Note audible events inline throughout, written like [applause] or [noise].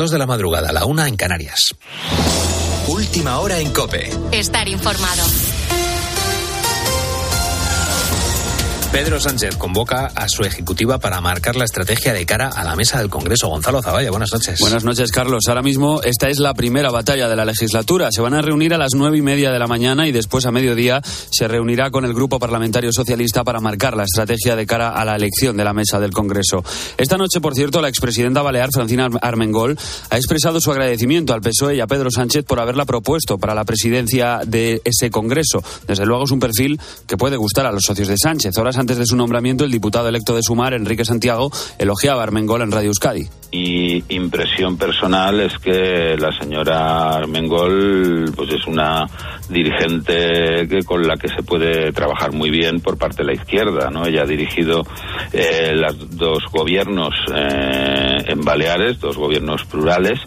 Dos de la madrugada, la una en Canarias. Última hora en Cope. Estar informado. Pedro Sánchez convoca a su ejecutiva para marcar la estrategia de cara a la mesa del Congreso. Gonzalo Zavalla, buenas noches. Buenas noches, Carlos. Ahora mismo esta es la primera batalla de la legislatura. Se van a reunir a las nueve y media de la mañana y después a mediodía se reunirá con el Grupo Parlamentario Socialista para marcar la estrategia de cara a la elección de la mesa del Congreso. Esta noche, por cierto, la expresidenta balear, Francina Armengol, ha expresado su agradecimiento al PSOE y a Pedro Sánchez por haberla propuesto para la presidencia de ese Congreso. Desde luego es un perfil que puede gustar a los socios de Sánchez. Antes de su nombramiento, el diputado electo de Sumar, Enrique Santiago, elogiaba a Armengol en Radio Euskadi. Y impresión personal es que la señora Armengol pues es una dirigente que, con la que se puede trabajar muy bien por parte de la izquierda, ¿no? Ella ha dirigido eh, los dos gobiernos eh, en Baleares, dos gobiernos plurales,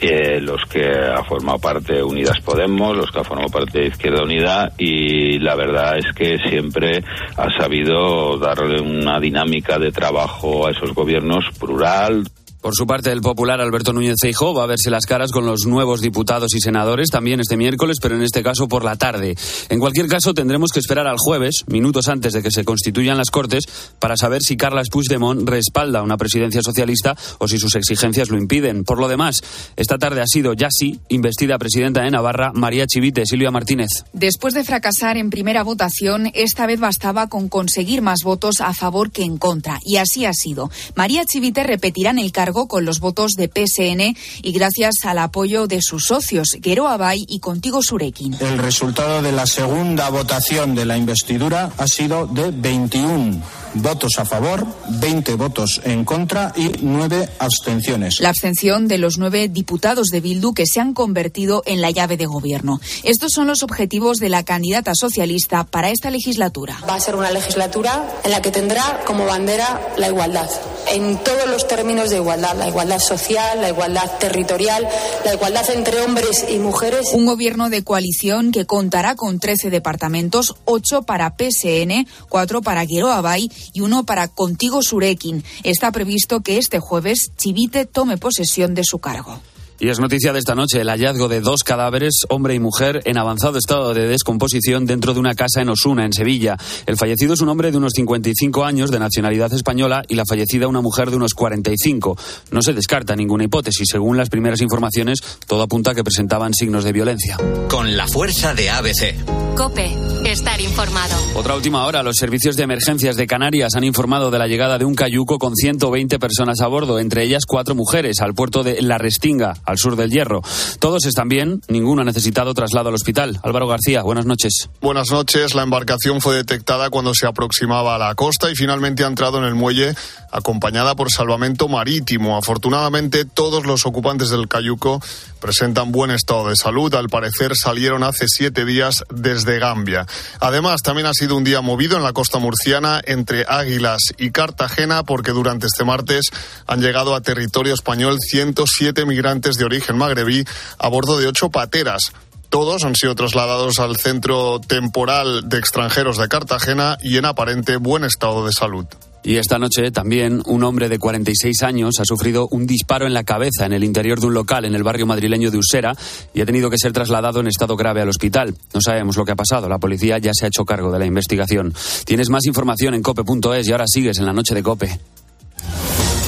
eh, los que ha formado parte Unidas Podemos, los que ha formado parte de Izquierda Unida y la verdad es que siempre ha sabido darle una dinámica de trabajo a esos gobiernos plural, por su parte, el popular Alberto Núñez Feijóo va a verse las caras con los nuevos diputados y senadores también este miércoles, pero en este caso por la tarde. En cualquier caso, tendremos que esperar al jueves, minutos antes de que se constituyan las Cortes, para saber si Carles Puigdemont respalda una presidencia socialista o si sus exigencias lo impiden. Por lo demás, esta tarde ha sido ya sí investida presidenta de Navarra María Chivite, Silvia Martínez. Después de fracasar en primera votación, esta vez bastaba con conseguir más votos a favor que en contra. Y así ha sido. María Chivite repetirá en el cargo con los votos de PSN y gracias al apoyo de sus socios, Guero Abay y Contigo Surekin. El resultado de la segunda votación de la investidura ha sido de 21 votos a favor, 20 votos en contra y 9 abstenciones. La abstención de los nueve diputados de Bildu que se han convertido en la llave de gobierno. Estos son los objetivos de la candidata socialista para esta legislatura. Va a ser una legislatura en la que tendrá como bandera la igualdad, en todos los términos de igualdad, la igualdad social, la igualdad territorial, la igualdad entre hombres y mujeres. Un gobierno de coalición que contará con 13 departamentos, 8 para PSN, 4 para Guero Abay y uno para Contigo Surekin. Está previsto que este jueves Chivite tome posesión de su cargo. Y es noticia de esta noche el hallazgo de dos cadáveres, hombre y mujer, en avanzado estado de descomposición dentro de una casa en Osuna, en Sevilla. El fallecido es un hombre de unos 55 años, de nacionalidad española, y la fallecida una mujer de unos 45. No se descarta ninguna hipótesis. Según las primeras informaciones, todo apunta a que presentaban signos de violencia. Con la fuerza de ABC. Cope, estar informado. Otra última hora, los servicios de emergencias de Canarias han informado de la llegada de un cayuco con 120 personas a bordo, entre ellas cuatro mujeres, al puerto de La Restinga, al sur del Hierro. Todos están bien, ninguno ha necesitado traslado al hospital. Álvaro García, buenas noches. Buenas noches. La embarcación fue detectada cuando se aproximaba a la costa y finalmente ha entrado en el muelle acompañada por salvamento marítimo. Afortunadamente, todos los ocupantes del cayuco presentan buen estado de salud. Al parecer, salieron hace siete días desde Gambia. Además, también ha sido un día movido en la costa murciana entre Águilas y Cartagena porque durante este martes han llegado a territorio español 107 migrantes de origen magrebí a bordo de ocho pateras. Todos han sido trasladados al centro temporal de extranjeros de Cartagena y en aparente buen estado de salud. Y esta noche también un hombre de 46 años ha sufrido un disparo en la cabeza en el interior de un local en el barrio madrileño de Usera y ha tenido que ser trasladado en estado grave al hospital. No sabemos lo que ha pasado. La policía ya se ha hecho cargo de la investigación. Tienes más información en cope.es y ahora sigues en la noche de Cope.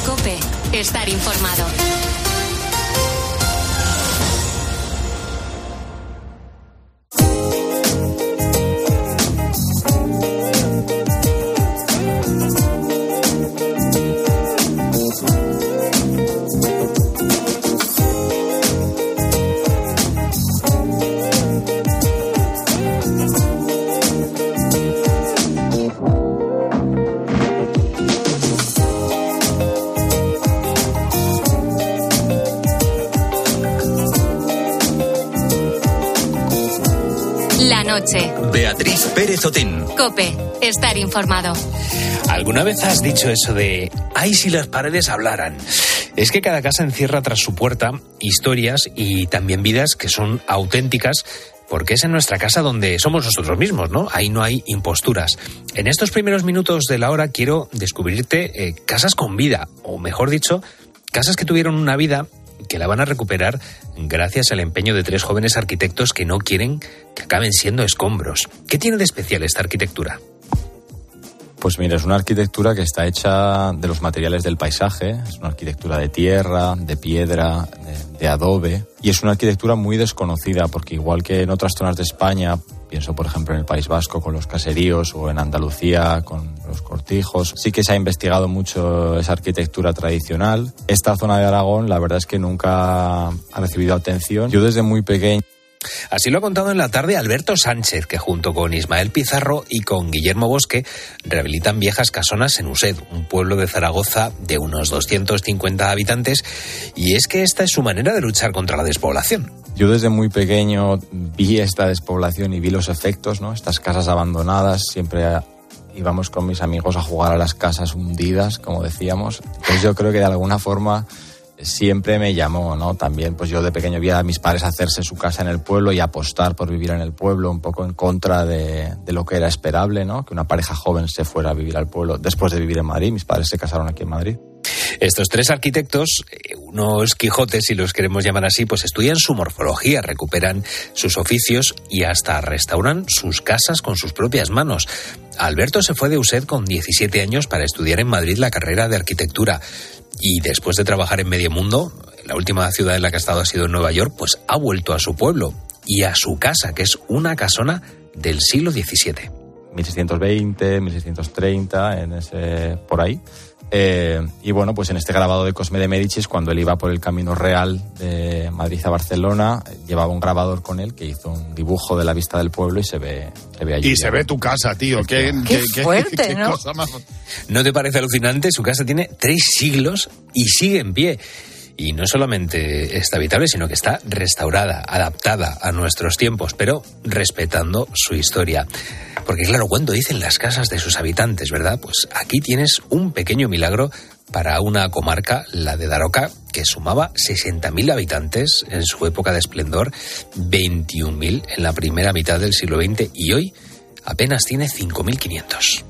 Cope, estar informado. Pérez Otín. Cope, estar informado. ¿Alguna vez has dicho eso de, ay, si las paredes hablaran? Es que cada casa encierra tras su puerta historias y también vidas que son auténticas porque es en nuestra casa donde somos nosotros mismos, ¿no? Ahí no hay imposturas. En estos primeros minutos de la hora quiero descubrirte eh, casas con vida, o mejor dicho, casas que tuvieron una vida que la van a recuperar gracias al empeño de tres jóvenes arquitectos que no quieren que acaben siendo escombros. ¿Qué tiene de especial esta arquitectura? Pues mira, es una arquitectura que está hecha de los materiales del paisaje, es una arquitectura de tierra, de piedra, de, de, adobe, y es una arquitectura muy desconocida porque igual que en otras zonas de España, pienso por ejemplo en el País Vasco con los caseríos o en Andalucía con los cortijos, sí que se ha investigado mucho esa arquitectura tradicional. Esta zona de Aragón la verdad es que nunca ha recibido atención. Yo desde muy pequeño Así lo ha contado en la tarde Alberto Sánchez, que junto con Ismael Pizarro y con Guillermo Bosque rehabilitan viejas casonas en Used, un pueblo de Zaragoza de unos 250 habitantes, y es que esta es su manera de luchar contra la despoblación. Yo desde muy pequeño vi esta despoblación y vi los efectos, ¿no? Estas casas abandonadas, siempre íbamos con mis amigos a jugar a las casas hundidas, como decíamos. Entonces yo creo que de alguna forma siempre me llamó, ¿no? También, pues yo de pequeño vi a mis padres hacerse su casa en el pueblo y apostar por vivir en el pueblo, un poco en contra de, lo que era esperable, ¿no? Que una pareja joven se fuera a vivir al pueblo después de vivir en Madrid. Mis padres se casaron aquí en Madrid. Estos tres arquitectos, unos Quijotes, si los queremos llamar así, pues estudian su morfología, recuperan sus oficios y hasta restauran sus casas con sus propias manos. Alberto se fue de USED con 17 años para estudiar en Madrid la carrera de arquitectura y después de trabajar en medio mundo, la última ciudad en la que ha estado ha sido Nueva York, pues ha vuelto a su pueblo y a su casa, que es una casona del siglo XVII. 1620, 1630, en ese, por ahí. Eh, y bueno, pues en este grabado de Cosme de Medicis, cuando él iba por el camino real de Madrid a Barcelona, llevaba un grabador con él que hizo un dibujo de la vista del pueblo y se ve, se ve allí. Y se ve tu casa, tío. Qué, qué, qué fuerte, qué ¿no? cosa más... ¿No te parece alucinante? Su casa tiene tres siglos y sigue en pie. Y no solamente está habitable, sino que está restaurada, adaptada a nuestros tiempos, pero respetando su historia. Porque claro, cuando dicen las casas de sus habitantes, ¿verdad? Pues aquí tienes un pequeño milagro para una comarca, la de Daroca, que sumaba 60.000 habitantes en su época de esplendor, 21.000 en la primera mitad del siglo XX y hoy apenas tiene 5.500.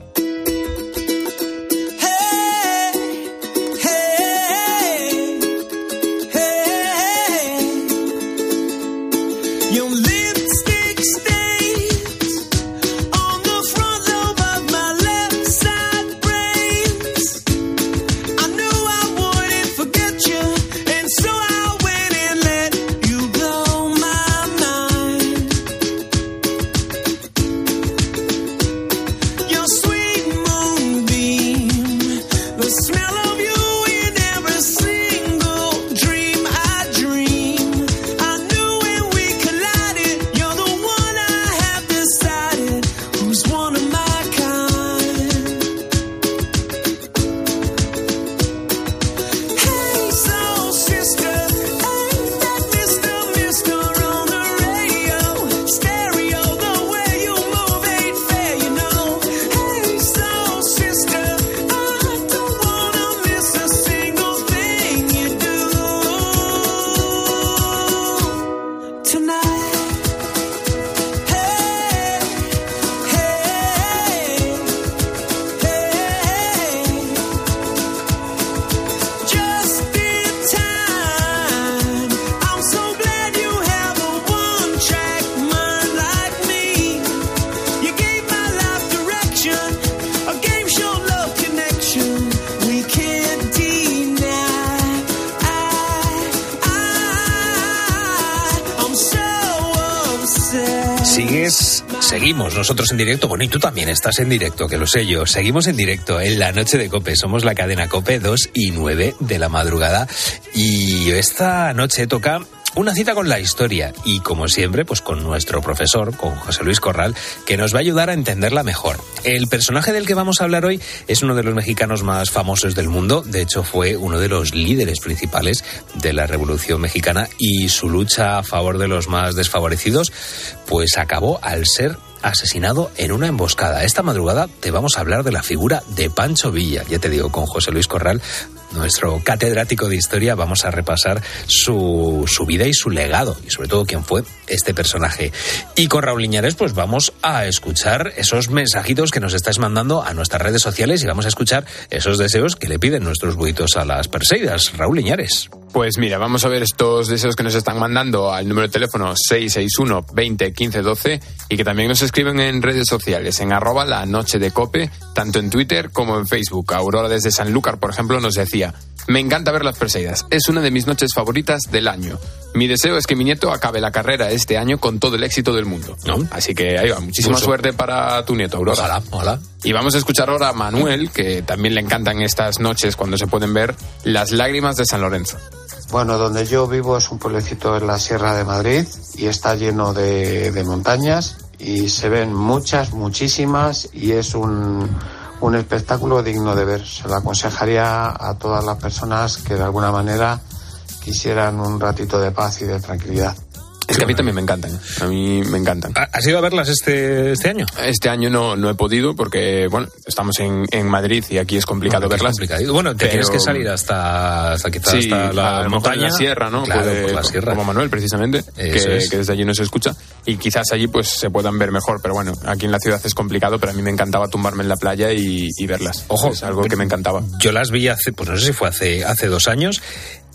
nosotros en directo. Bueno, y tú también estás en directo, que lo sé yo. Seguimos en directo en la noche de Cope. Somos la cadena Cope 2 y 9 de la madrugada. Y esta noche toca una cita con la historia y como siempre pues con nuestro profesor, con José Luis Corral, que nos va a ayudar a entenderla mejor. El personaje del que vamos a hablar hoy es uno de los mexicanos más famosos del mundo, de hecho fue uno de los líderes principales de la Revolución Mexicana y su lucha a favor de los más desfavorecidos pues acabó al ser asesinado en una emboscada. Esta madrugada te vamos a hablar de la figura de Pancho Villa. Ya te digo, con José Luis Corral, nuestro catedrático de historia, vamos a repasar su, su vida y su legado, y sobre todo quién fue este personaje. Y con Raúl Liñares, pues vamos a escuchar esos mensajitos que nos estáis mandando a nuestras redes sociales y vamos a escuchar esos deseos que le piden nuestros buitos a las Perseidas. Raúl Liñares. Pues mira, vamos a ver estos deseos que nos están mandando al número de teléfono 661 20 15 12 y que también nos escriben en redes sociales, en arroba la noche de cope, tanto en Twitter como en Facebook. Aurora desde Sanlúcar, por ejemplo, nos decía, me encanta ver las Perseidas, es una de mis noches favoritas del año. Mi deseo es que mi nieto acabe la carrera este año con todo el éxito del mundo. Así que ahí va, muchísima suerte para tu nieto, Aurora. Ojalá, ojalá. Y vamos a escuchar ahora a Manuel, que también le encantan estas noches cuando se pueden ver las lágrimas de San Lorenzo. Bueno, donde yo vivo es un pueblecito en la Sierra de Madrid y está lleno de, montañas y se ven muchas, muchísimas y es un, un espectáculo digno de ver. Se lo aconsejaría a todas las personas que de alguna manera quisieran un ratito de paz y de tranquilidad. Es que a mí también me encantan. A mí me encantan. ¿Has ido a verlas este, este año? Este año no, no he podido porque, bueno, estamos en, en Madrid y aquí es complicado Bueno, aquí es verlas. complicadito. Bueno, te Pero- tienes que salir hasta, hasta quizás Sí, hasta la montaña. la sierra, ¿no? Claro, Puede- por la sierra. Como Manuel, precisamente, que, es. que desde allí nos escucha. Y quizás allí pues se puedan ver mejor, pero bueno, aquí en la ciudad es complicado, pero a mí me encantaba tumbarme en la playa y, y verlas. Ojo, es algo que me encantaba. Yo las vi hace, pues no sé si fue hace, hace dos años.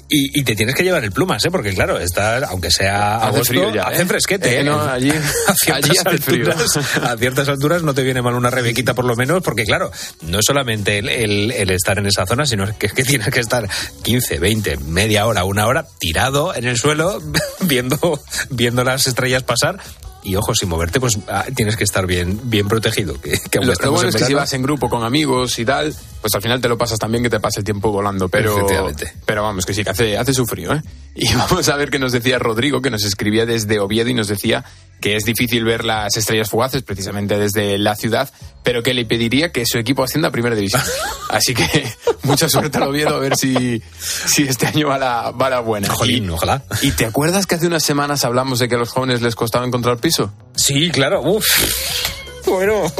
Y, y te tienes que llevar el plumas, ¿eh? Porque claro, está, aunque sea Hace agosto, frío ya, hace ¿eh? fresquete. Eh, ¿eh? no, allí- [laughs] a ciertas allí hace frío. alturas, a ciertas alturas no te viene mal una rebequita por lo menos, porque claro, no es solamente el, el- el estar en esa zona, sino que que tienes que estar 15, 20, media hora, una hora tirado en el suelo [laughs] viendo, viendo las estrellas pasar. Y ojo, sin moverte, pues ah, tienes que estar bien, bien protegido. Que, que Lo, bueno en es que si vas en grupo con amigos y tal, pues al final te lo pasas también que te pasa el tiempo volando. Pero, Efectivamente. pero vamos, que sí, que hace, hace su frío, ¿eh? [laughs] Y vamos a ver qué nos decía Rodrigo, que nos escribía desde Oviedo y nos decía que es difícil ver las estrellas fugaces precisamente desde la ciudad, pero que le pediría que su equipo ascienda a Primera División. [laughs] Así que mucha suerte al Oviedo a ver si, si este año va la, va la buena. Jolín, Y- ojalá. ¿Y te acuerdas que hace unas semanas hablamos de que a los jóvenes les costaba encontrar piso? Sí, claro. Uf. Bueno. [laughs]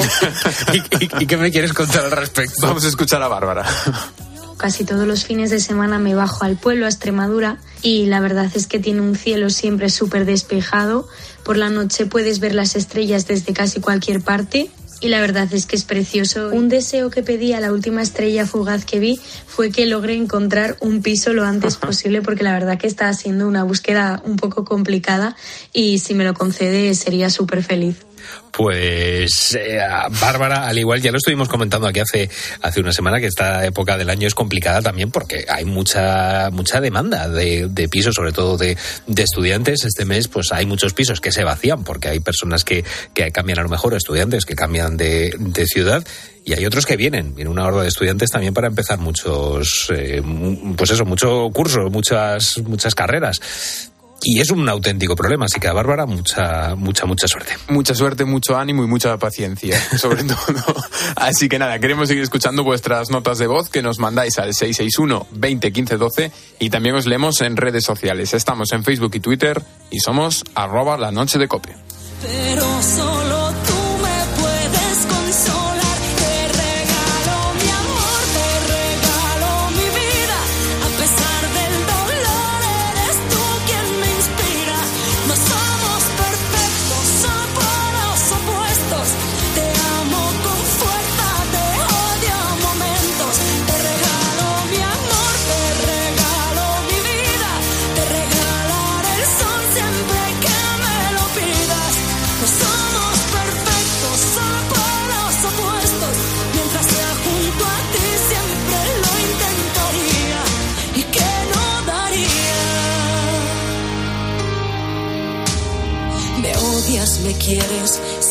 [laughs] ¿Y, y, y qué me quieres contar al respecto? Vamos a escuchar a Bárbara. Casi todos los fines de semana me bajo al pueblo, a Extremadura, y la verdad es que tiene un cielo siempre súper despejado. Por la noche puedes ver las estrellas desde casi cualquier parte. Y la verdad es que es precioso. Un deseo que pedí a la última estrella fugaz que vi fue que logre encontrar un piso lo antes posible porque la verdad que está siendo una búsqueda un poco complicada y si me lo concede sería súper feliz. Pues eh, Bárbara, al igual, ya lo estuvimos comentando aquí hace, hace una semana, que esta época del año es complicada también porque hay mucha, mucha demanda de, de pisos, sobre todo de, de estudiantes. Este mes, pues hay muchos pisos que se vacían porque hay personas que, que cambian a lo mejor, estudiantes que cambian de, de ciudad. Y hay otros que vienen, viene una horda de estudiantes también para empezar muchos, eh, pues eso, mucho curso, muchas, muchas carreras. Y es un auténtico problema, así que a Bárbara mucha, mucha, mucha suerte. Mucha suerte, mucho ánimo y mucha paciencia, [laughs] sobre todo. Así que nada, queremos seguir escuchando vuestras notas de voz que nos mandáis al 661 20 15 12 y también os leemos en redes sociales. Estamos en Facebook y Twitter y somos arroba la noche de cope. Pero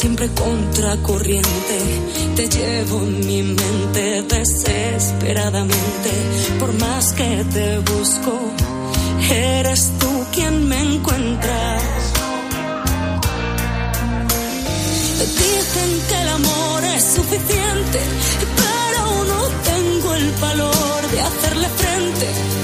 siempre contracorriente. Te llevo en mi mente desesperadamente. Por más que te busco, eres tú quien me encuentras. Dicen que el amor es suficiente, pero no tengo el valor de hacerle frente.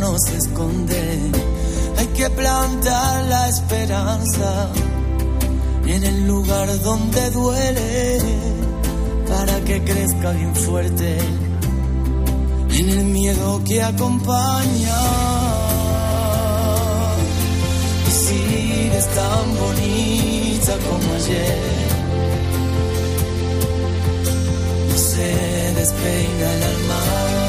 No se esconde, hay que plantar la esperanza en el lugar donde duele, para que crezca bien fuerte, en el miedo que acompaña. Y sigues tan bonita como ayer. No se despeina el alma.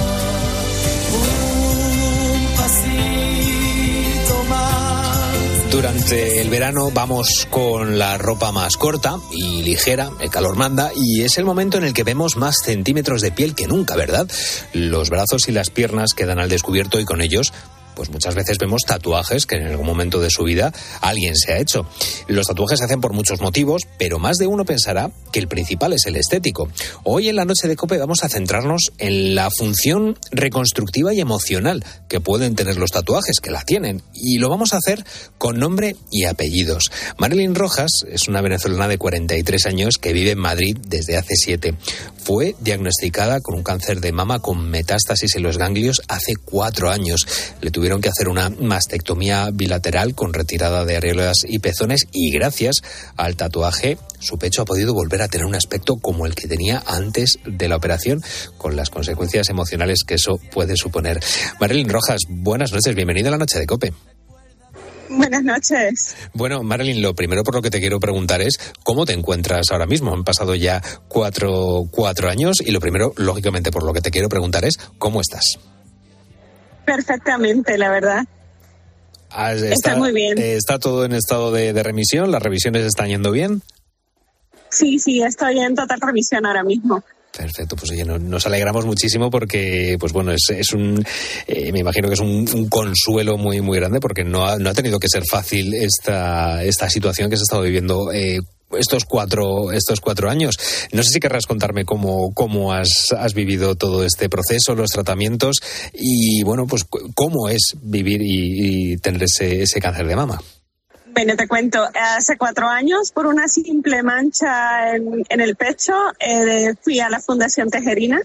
Durante el verano vamos con la ropa más corta y ligera, el calor manda, y es el momento en el que vemos más centímetros de piel que nunca, ¿verdad? Los brazos y las piernas quedan al descubierto y con ellos pues muchas veces vemos tatuajes que en algún momento de su vida alguien se ha hecho. Los tatuajes se hacen por muchos motivos, pero más de uno pensará que el principal es el estético. Hoy en la noche de Cope vamos a centrarnos en la función reconstructiva y emocional que pueden tener los tatuajes, que la tienen, y lo vamos a hacer con nombre y apellidos. Marilyn Rojas es una venezolana de 43 años que vive en Madrid desde hace siete. Fue diagnosticada con un cáncer de mama con metástasis en los ganglios hace cuatro años. Le tuvieron que hacer una mastectomía bilateral con retirada de areolas y pezones y gracias al tatuaje su pecho ha podido volver a tener un aspecto como el que tenía antes de la operación, con las consecuencias emocionales que eso puede suponer. Marilyn Rojas, buenas noches, bienvenida a la noche de Cope. Buenas noches. Bueno, Marilyn, lo primero por lo que te quiero preguntar es cómo te encuentras ahora mismo. Han pasado ya cuatro, cuatro años y lo primero, lógicamente, por lo que te quiero preguntar es cómo estás. Perfectamente, la verdad. Has- Está muy bien. eh, ¿Está todo en estado de, de remisión? ¿Las revisiones están yendo bien? Sí, sí, estoy en total revisión ahora mismo. Perfecto, pues oye, no- nos alegramos muchísimo porque, pues bueno, es, es un, eh, me imagino que es un, consuelo muy, muy grande porque no ha, no ha tenido que ser fácil esta, esta situación que se ha estado viviendo eh, estos cuatro, estos cuatro años. No sé si querrás contarme cómo, cómo has, has vivido todo este proceso, los tratamientos y, bueno, pues cómo es vivir y, y tener ese, ese cáncer de mama. Bueno, te cuento, hace cuatro años, por una simple mancha en, en el pecho, eh, fui a la Fundación Tejerina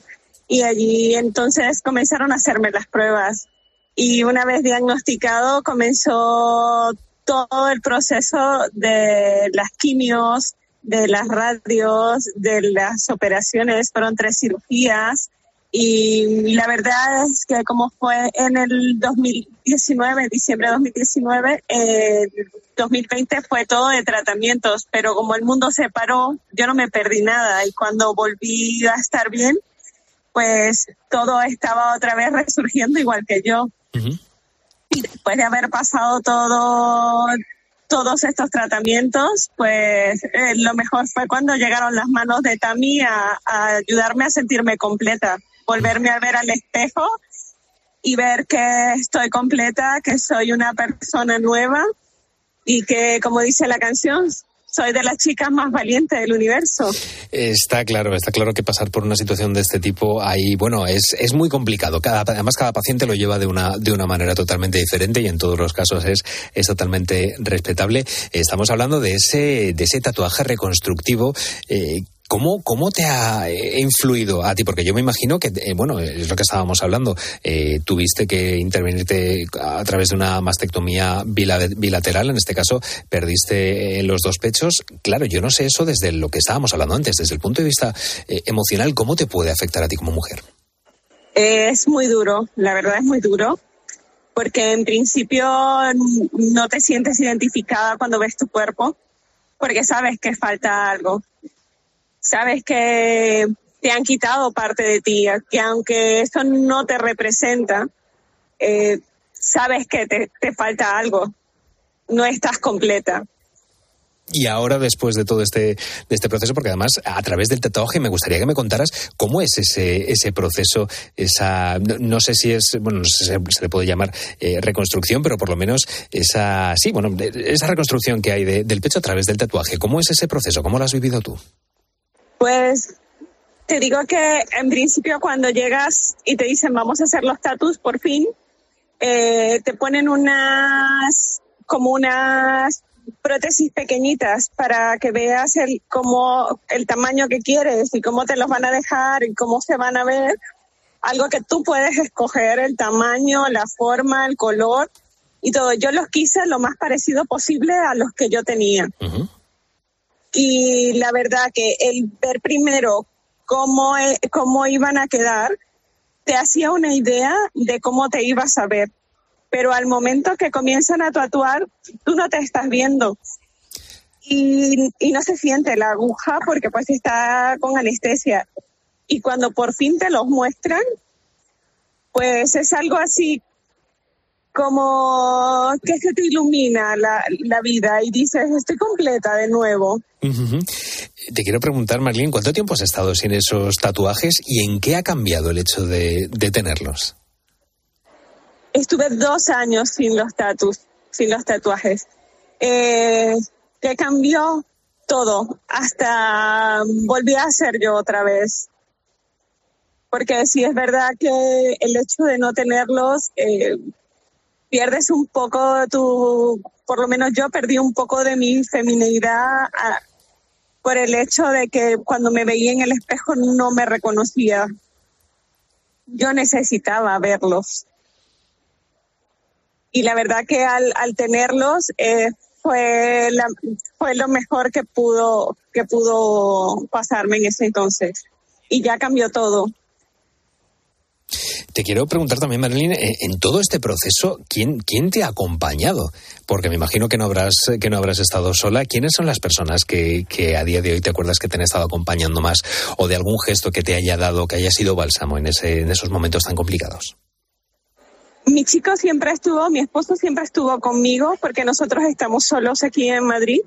y allí entonces comenzaron a hacerme las pruebas. Y una vez diagnosticado, comenzó todo el proceso de las quimios, de las radios, de las operaciones, fueron tres cirugías. Y la verdad es que como fue en el 2019, diciembre de 2019, eh, 2020 fue todo de tratamientos, pero como el mundo se paró, yo no me perdí nada. Y cuando volví a estar bien, pues todo estaba otra vez [laughs] resurgiendo igual que yo. Y después de haber pasado todo todos estos tratamientos, pues eh, lo mejor fue cuando llegaron las manos de Tami a, a ayudarme a sentirme completa, volverme a ver al espejo y ver que estoy completa, que soy una persona nueva y que, como dice la canción, soy de las chicas más valientes del universo. Está claro, está claro que pasar por una situación de este tipo ahí, bueno, es, es muy complicado. Cada, además, cada paciente lo lleva de una, de una manera totalmente diferente y en todos los casos es, es totalmente respetable. Estamos hablando de ese, de ese tatuaje reconstructivo. eh, ¿Cómo, ¿Cómo te ha eh, influido a ti? Porque yo me imagino que, eh, bueno, es lo que estábamos hablando. eh, tuviste que intervenirte a través de una mastectomía bila- bilateral, en este caso perdiste eh, los dos pechos. Claro, yo no sé eso desde lo que estábamos hablando antes, desde el punto de vista emocional, ¿cómo te puede afectar a ti como mujer? Es muy duro, la verdad es muy duro, porque en principio no te sientes identificada cuando ves tu cuerpo, porque sabes que falta algo, sabes que te han quitado parte de ti, que aunque eso no te representa, eh, sabes que te, falta algo, no estás completa. Y ahora, después de todo este, de este proceso, porque además a través del tatuaje me gustaría que me contaras cómo es ese, ese proceso, esa, no, sé si es, bueno, no sé si se, le puede llamar eh, reconstrucción, pero por lo menos esa, sí, bueno, esa reconstrucción que hay de- del pecho a través del tatuaje. ¿Cómo es ese proceso? ¿Cómo lo has vivido tú? Pues te digo que en principio cuando llegas y te dicen vamos a hacer los tatus por fin, eh, te ponen unas como unas prótesis pequeñitas para que veas el cómo el tamaño que quieres y cómo te los van a dejar y cómo se van a ver. Algo que tú puedes escoger el tamaño, la forma, el color y todo. Yo los quise lo más parecido posible a los que yo tenía. Y la verdad que el ver primero cómo, e- cómo iban a quedar, te hacía una idea de cómo te ibas a ver. Pero al momento que comienzan a tatuar, tú no te estás viendo. Y, y no se siente la aguja porque pues está con anestesia. Y cuando por fin te los muestran, pues es algo así como que se te ilumina la, la vida y dices, estoy completa de nuevo. Te quiero preguntar, Marlene, ¿cuánto tiempo has estado sin esos tatuajes y en qué ha cambiado el hecho de, de tenerlos? Estuve dos años sin los tatus, sin los tatuajes. Eh, que cambió todo, hasta volví a ser yo otra vez. Porque sí es verdad que el hecho de no tenerlos, eh, pierdes un poco tu, por lo menos yo perdí un poco de mi feminidad ah, por el hecho de que cuando me veía en el espejo no me reconocía. Yo necesitaba verlos. Y la verdad que al, tenerlos eh, fue fue lo mejor que pudo que pudo pasarme en ese entonces. Y ya cambió todo Te quiero preguntar también, Marilyn, eh, en todo este proceso, ¿quién, quién te ha acompañado? Porque me imagino que no habrás, que no habrás estado sola. ¿Quiénes son las personas que, que a día de hoy te acuerdas que te han estado acompañando más o de algún gesto que te haya dado, que haya sido bálsamo en, ese, en esos momentos tan complicados? mi chico siempre estuvo mi esposo siempre estuvo conmigo porque nosotros estamos solos aquí en Madrid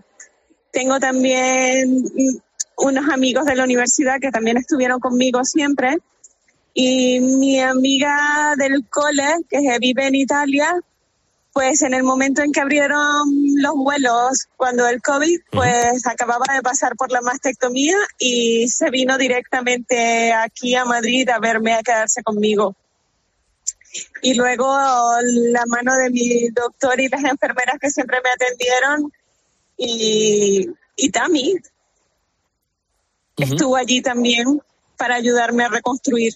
tengo también mm, unos amigos de la universidad que también estuvieron conmigo siempre y mi amiga del cole que vive en Italia pues en el momento en que abrieron los vuelos cuando el COVID, pues acababa de pasar por la mastectomía y se vino directamente aquí a Madrid a verme, a quedarse conmigo. Y luego la mano de mi doctor y las enfermeras que siempre me atendieron y, y Tami estuvo allí también para ayudarme a reconstruir.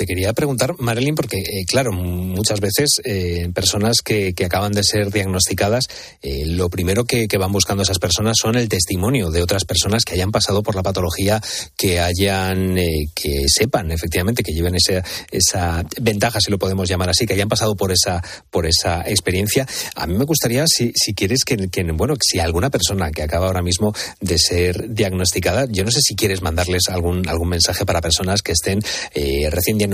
Te quería preguntar, Marilyn, porque, eh, claro, muchas veces eh, personas que, acaban de ser diagnosticadas, eh, lo primero que, van buscando esas personas son el testimonio de otras personas que hayan pasado por la patología, que hayan, que sepan efectivamente, que lleven esa, esa ventaja, si lo podemos llamar así, que hayan pasado por esa, por esa experiencia. A mí me gustaría, si, si quieres, que, bueno, si alguna persona que acaba ahora mismo de ser diagnosticada, yo no sé si quieres mandarles algún, algún mensaje para personas que estén recién diagnosticadas,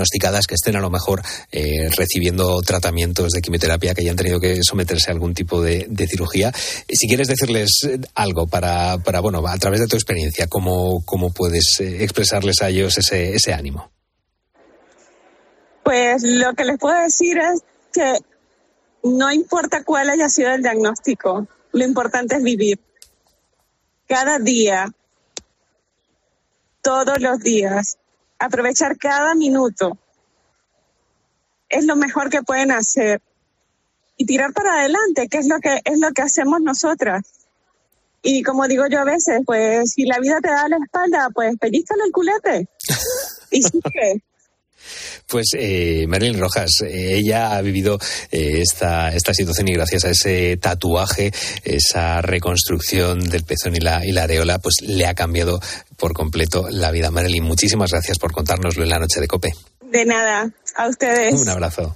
que estén a lo mejor eh, recibiendo tratamientos de quimioterapia, que hayan tenido que someterse a algún tipo de, de cirugía. Si quieres decirles eh, algo para, para, bueno, a través de tu experiencia, ¿cómo, cómo puedes eh, expresarles a ellos ese, ese ánimo? Pues lo que les puedo decir es que no importa cuál haya sido el diagnóstico, lo importante es vivir. Cada día, todos los días, aprovechar cada minuto es lo mejor que pueden hacer y tirar para adelante, que es lo que es lo que hacemos nosotras. Y como digo yo a veces, pues si la vida te da la espalda, pues pellizcale el culete [laughs] y sigue. Pues eh, Marilyn Rojas, eh, ella ha vivido eh, esta, esta situación y gracias a ese tatuaje, esa reconstrucción del pezón y la, y la areola, pues le ha cambiado por completo la vida. Marilyn, muchísimas gracias por contárnoslo en la noche de Cope. De nada, a ustedes. Un abrazo.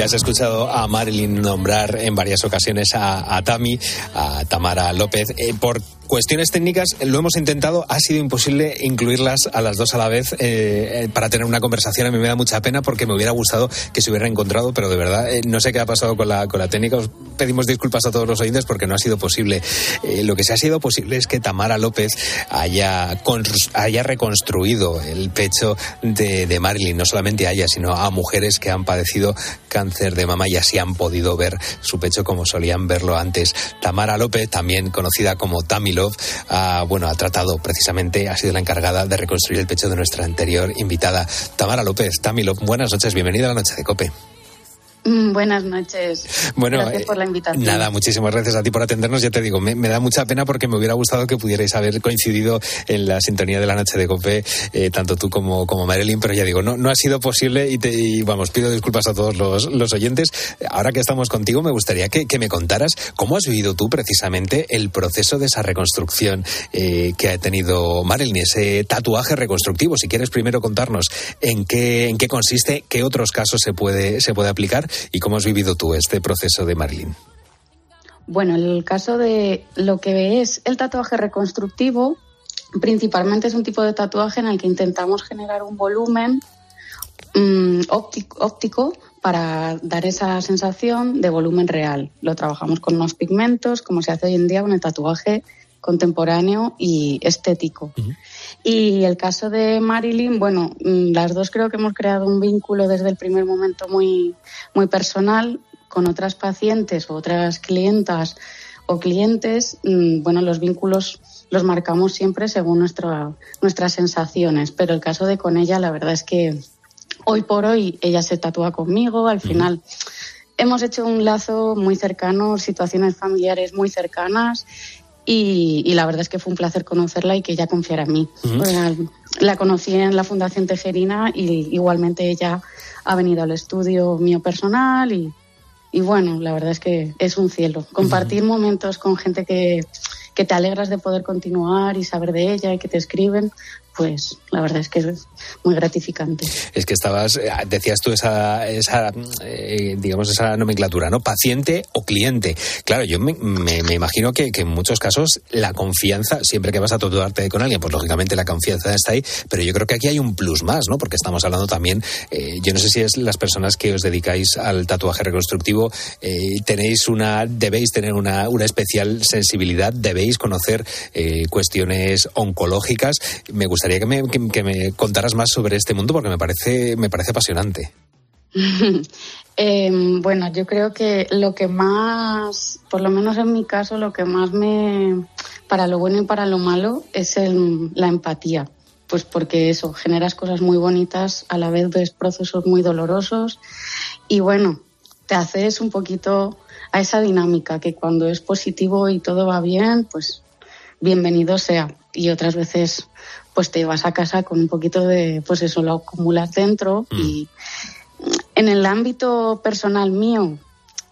Ya has escuchado a Marilyn nombrar en varias ocasiones a, a Tami, a Tamara López. Eh, por cuestiones técnicas lo hemos intentado, ha sido imposible incluirlas a las dos a la vez eh, para tener una conversación. A mí me da mucha pena porque me hubiera gustado que se hubiera encontrado, pero de verdad eh, no sé qué ha pasado con la, con la técnica. Os pedimos disculpas a todos los oyentes porque no ha sido posible. Eh, lo que sí ha sido posible es que Tamara López haya, haya reconstruido el pecho de, de Marilyn, no solamente a ella, sino a mujeres que han padecido cáncer de mama y así han podido ver su pecho como solían verlo antes. Tamara López, también conocida como Tammy Ha, bueno, ha tratado precisamente, ha sido la encargada de reconstruir el pecho de nuestra anterior invitada. Tamara López, Love, buenas noches, bienvenida a la noche de Cope. Mm, Buenas noches. Bueno, Gracias eh, por la invitación. Nada, muchísimas gracias a ti por atendernos. Ya te digo, me, me da mucha pena porque me hubiera gustado que pudierais haber coincidido en la sintonía de la noche de Cope, eh, tanto tú como, como Marilyn, pero ya digo, no, no ha sido posible y, te, y, vamos, pido disculpas a todos los, los oyentes. Ahora que estamos contigo, me gustaría que, que me contaras cómo has vivido tú precisamente el proceso de esa reconstrucción eh, que ha tenido Marilyn, ese tatuaje reconstructivo. Si quieres primero contarnos en qué, en qué consiste, qué otros casos se puede, se puede aplicar y cómo has vivido tú este proceso de Marilyn. Bueno, el caso de lo que es el tatuaje reconstructivo, principalmente es un tipo de tatuaje en el que intentamos generar un volumen mm, óptico, óptico para dar esa sensación de volumen real. Lo trabajamos con unos pigmentos, como se hace hoy en día con el tatuaje contemporáneo y estético. Y el caso de Marilyn, bueno, mm, las dos creo que hemos creado un vínculo desde el primer momento muy, muy personal con otras pacientes o otras clientas o clientes. mm, Bueno, los vínculos los marcamos siempre según nuestra, nuestras sensaciones, pero el caso de con ella, la verdad es que hoy por hoy ella se tatúa conmigo, al final hemos hecho un lazo muy cercano, situaciones familiares muy cercanas y, y la verdad es que fue un placer conocerla y que ella confiara en mí. La conocí en la Fundación Tejerina y igualmente ella ha venido al estudio mío personal y, y bueno, la verdad es que es un cielo. Compartir momentos con gente que, que te alegras de poder continuar y saber de ella y que te escriben, pues la verdad es que es muy gratificante. Es que estabas, eh, decías tú esa, esa eh, digamos, esa nomenclatura, ¿no? Paciente o cliente. Claro, yo me, me- imagino que, en muchos casos la confianza, siempre que vas a tatuarte con alguien, pues lógicamente la confianza está ahí, pero yo creo que aquí hay un plus más, ¿no? Porque estamos hablando también, eh, yo no sé si es las personas que os dedicáis al tatuaje reconstructivo, tenéis una, debéis tener una, una especial sensibilidad, debéis conocer cuestiones oncológicas. Me gustaría que me, que- que me contaras más sobre este mundo porque me parece, me parece apasionante. [laughs] Eh, bueno, yo creo que lo que más, por lo menos en mi caso, lo que más me, para lo bueno y para lo malo, es el- la empatía. Pues porque eso, generas cosas muy bonitas, a la vez ves procesos muy dolorosos y bueno, te haces un poquito a esa dinámica que cuando es positivo y todo va bien, pues bienvenido sea. Y otras veces, pues te vas a casa con un poquito de, pues eso, lo acumulas dentro y en el ámbito personal mío,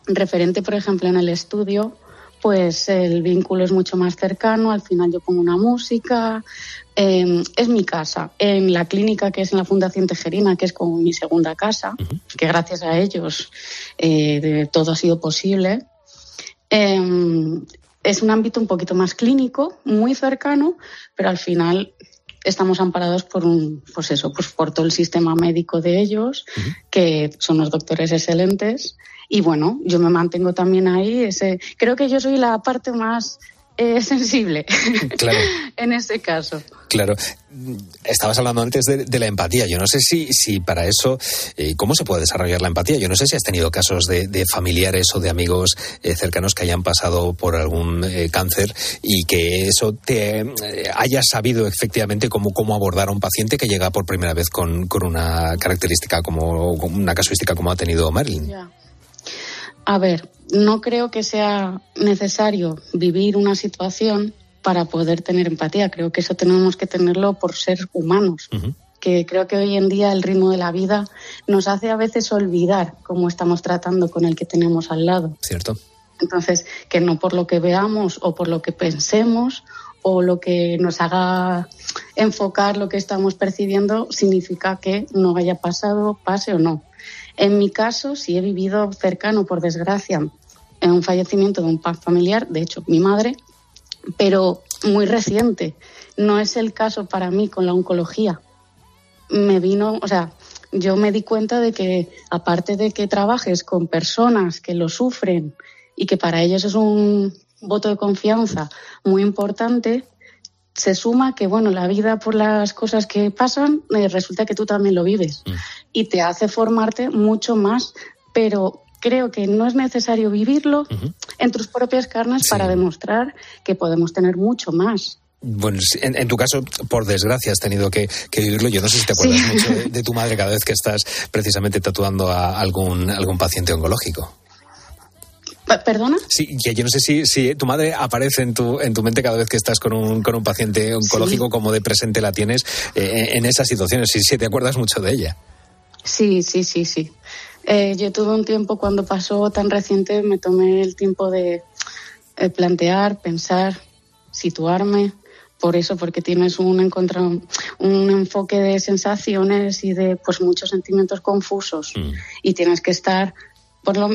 referente, por ejemplo, en el estudio, pues el vínculo es mucho más cercano. Al final yo pongo una música. eh, es mi casa. En la clínica que es en la Fundación Tejerina, que es como mi segunda casa, que gracias a ellos eh, de- todo ha sido posible. eh, es un ámbito un poquito más clínico, muy cercano, pero al final estamos amparados por un, pues eso, pues por todo el sistema médico de ellos, que son los doctores excelentes. Y bueno, yo me mantengo también ahí. Ese, creo que yo soy la parte más eh, [laughs] sensible Claro. [laughs] en ese caso. Claro. Estabas hablando antes de, de la empatía. Yo no sé si, si para eso, eh, ¿cómo se puede desarrollar la empatía? Yo no sé si has tenido casos de, de familiares o de amigos eh, cercanos que hayan pasado por algún eh, cáncer y que eso te hayas sabido efectivamente cómo, cómo abordar a un paciente que llega por primera vez con, con una característica como, una casuística como ha tenido Marilyn. Ya. A ver, no creo que sea necesario vivir una situación para poder tener empatía. Creo que eso tenemos que tenerlo por ser humanos. Que creo que hoy en día el ritmo de la vida nos hace a veces olvidar cómo estamos tratando con el que tenemos al lado. ¿Cierto? Entonces, que no por lo que veamos o por lo que pensemos o lo que nos haga enfocar lo que estamos percibiendo significa que no haya pasado, pase o no. En mi caso, sí he vivido cercano, por desgracia, en un fallecimiento de un pa- familiar, de hecho, mi madre, pero muy reciente. No es el caso para mí con la oncología. Me vino, o sea, yo me di cuenta de que aparte de que trabajes con personas que lo sufren y que para ellos es un voto de confianza muy importante, se suma que, bueno, la vida por las cosas que pasan, eh, resulta que tú también lo vives y te hace formarte mucho más, pero creo que no es necesario vivirlo en tus propias carnes para demostrar que podemos tener mucho más. Bueno, en, en tu caso, por desgracia, has tenido que, que vivirlo. Yo no sé si te acuerdas Sí. mucho de, de tu madre cada vez que estás precisamente tatuando a algún, algún paciente oncológico. Pe- ¿Perdona? Sí, que yo no sé si, si tu madre aparece en tu, en tu mente cada vez que estás con un, con un paciente oncológico, como de presente la tienes eh, en esas situaciones, si, si te acuerdas mucho de ella. Sí, sí, sí, sí. Eh, yo tuve un tiempo cuando pasó tan reciente, me tomé el tiempo de eh, plantear, pensar, situarme. Por eso, porque tienes un, un enfoque de sensaciones y de pues muchos sentimientos confusos y tienes que estar por lo,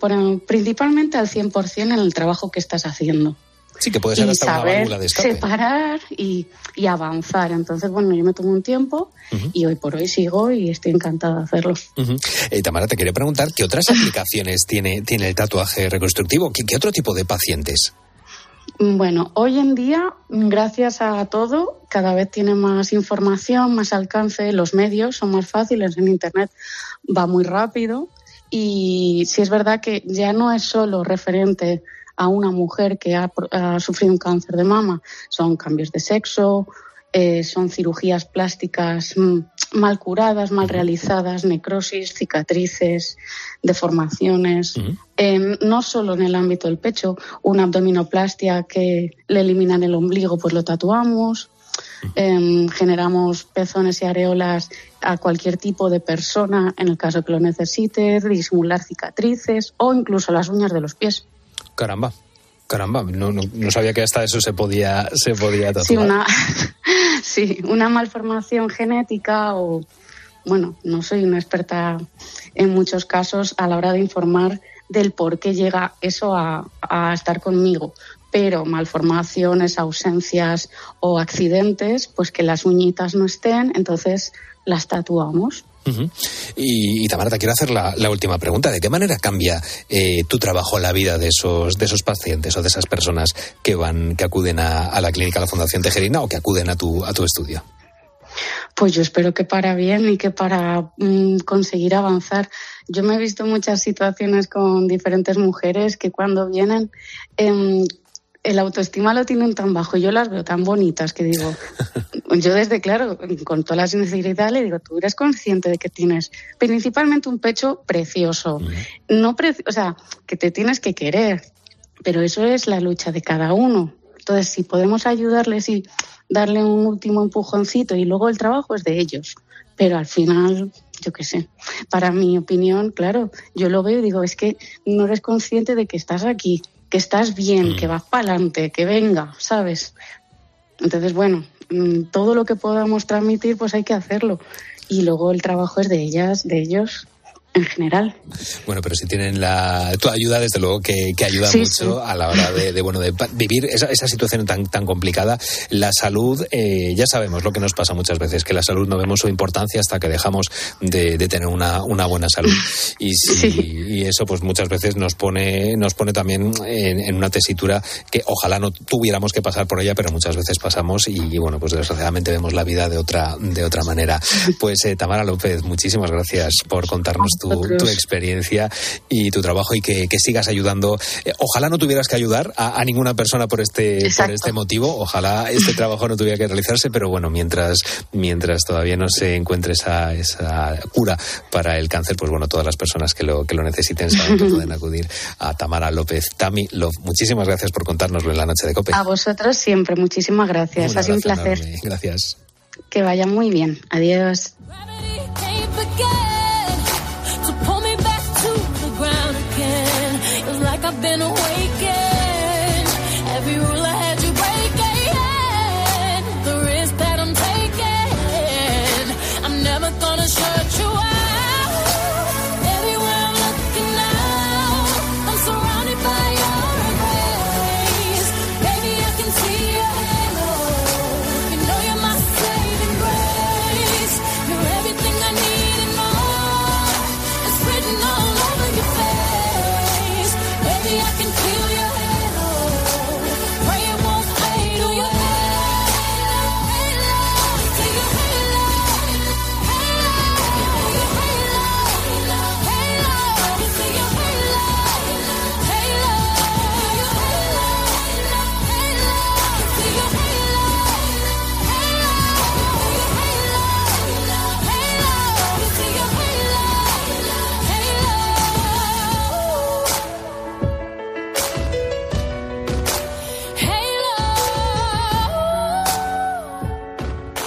por- principalmente al 100% en el trabajo que estás haciendo. Sí, que puede ser y hasta una saber válvula de escape. separar y, y avanzar. Entonces, bueno, yo me tomé un tiempo y hoy por hoy sigo y estoy encantada de hacerlo. Ujú. Eh, Tamara, te quería preguntar qué otras [laughs] aplicaciones tiene, tiene el tatuaje reconstructivo, ¿Qué, qué otro tipo de pacientes. Bueno, hoy en día, gracias a todo, cada vez tiene más información, más alcance, los medios son más fáciles, en Internet va muy rápido y sí es verdad que ya no es solo referente a una mujer que ha, sufrido un cáncer de mama, son cambios de sexo, eh, son cirugías plásticas mm, mal curadas, mal realizadas, necrosis, cicatrices, deformaciones. Eh, no solo en el ámbito del pecho, una abdominoplastia que le eliminan el ombligo, pues lo tatuamos. Eh, generamos pezones y areolas a cualquier tipo de persona en el caso que lo necesite, disimular cicatrices o incluso las uñas de los pies. Caramba, caramba, no, no, no sabía que hasta eso se podía, se podía tatuar. Sí, una, [laughs] sí, una malformación genética o, bueno, no soy una experta en muchos casos a la hora de informar del por qué llega eso a, a estar conmigo. Pero malformaciones, ausencias o accidentes, pues que las uñitas no estén, entonces las tatuamos. Y, Tamara, te quiero hacer la, última pregunta. ¿De qué manera cambia eh, tu trabajo la vida de esos, de esos pacientes o de esas personas que van, que acuden a, a la clínica, a la Fundación Tejerina o que acuden a tu, a tu estudio? Pues yo espero que para bien y que para mm, conseguir avanzar. Yo me he visto muchas situaciones con diferentes mujeres que cuando vienen em, el autoestima lo tienen tan bajo y yo las veo tan bonitas que digo, [laughs] yo desde claro, con toda la sinceridad le digo, tú eres consciente de que tienes principalmente un pecho precioso, no preci- o sea, que te tienes que querer, pero eso es la lucha de cada uno. Entonces, si podemos ayudarles y darle un último empujoncito y luego el trabajo es de ellos. Pero al final, yo qué sé, para mi opinión, claro, yo lo veo y digo, es que no eres consciente de que estás aquí, que estás bien, que vas para adelante, que venga, ¿sabes? Entonces, bueno, mm, todo lo que podamos transmitir, pues hay que hacerlo. Y luego el trabajo es de ellas, de ellos, en general. Bueno, pero si tienen la, tu ayuda, desde luego que, que ayuda Sí, mucho sí. a la hora de, de, bueno, de vivir esa, esa situación tan, tan complicada. La salud, eh, ya sabemos lo que nos pasa muchas veces, que la salud no vemos su importancia hasta que dejamos de, de tener una, una buena salud. Y, si- y eso, pues muchas veces nos pone, nos pone también en, en una tesitura que ojalá no tuviéramos que pasar por ella, pero muchas veces pasamos y, y, bueno, pues desgraciadamente vemos la vida de otra, de otra manera. [laughs] Pues eh, Tamara López, muchísimas gracias por contarnos tu, tu experiencia y tu trabajo y que, que sigas ayudando. Eh, ojalá no tuvieras que ayudar a, a ninguna persona por este, por este motivo. Ojalá este trabajo no tuviera que realizarse, pero bueno, mientras, mientras todavía no se encuentre esa, esa cura para el cáncer, pues bueno, todas las personas que lo, que lo necesiten saben que pueden [laughs] acudir a Tamara López. Tami, Love, muchísimas gracias por contárnoslo en la noche de COPE. A vosotros siempre, muchísimas gracias. Un ha sido un placer. enorme. Gracias. Que vaya muy bien. Adiós.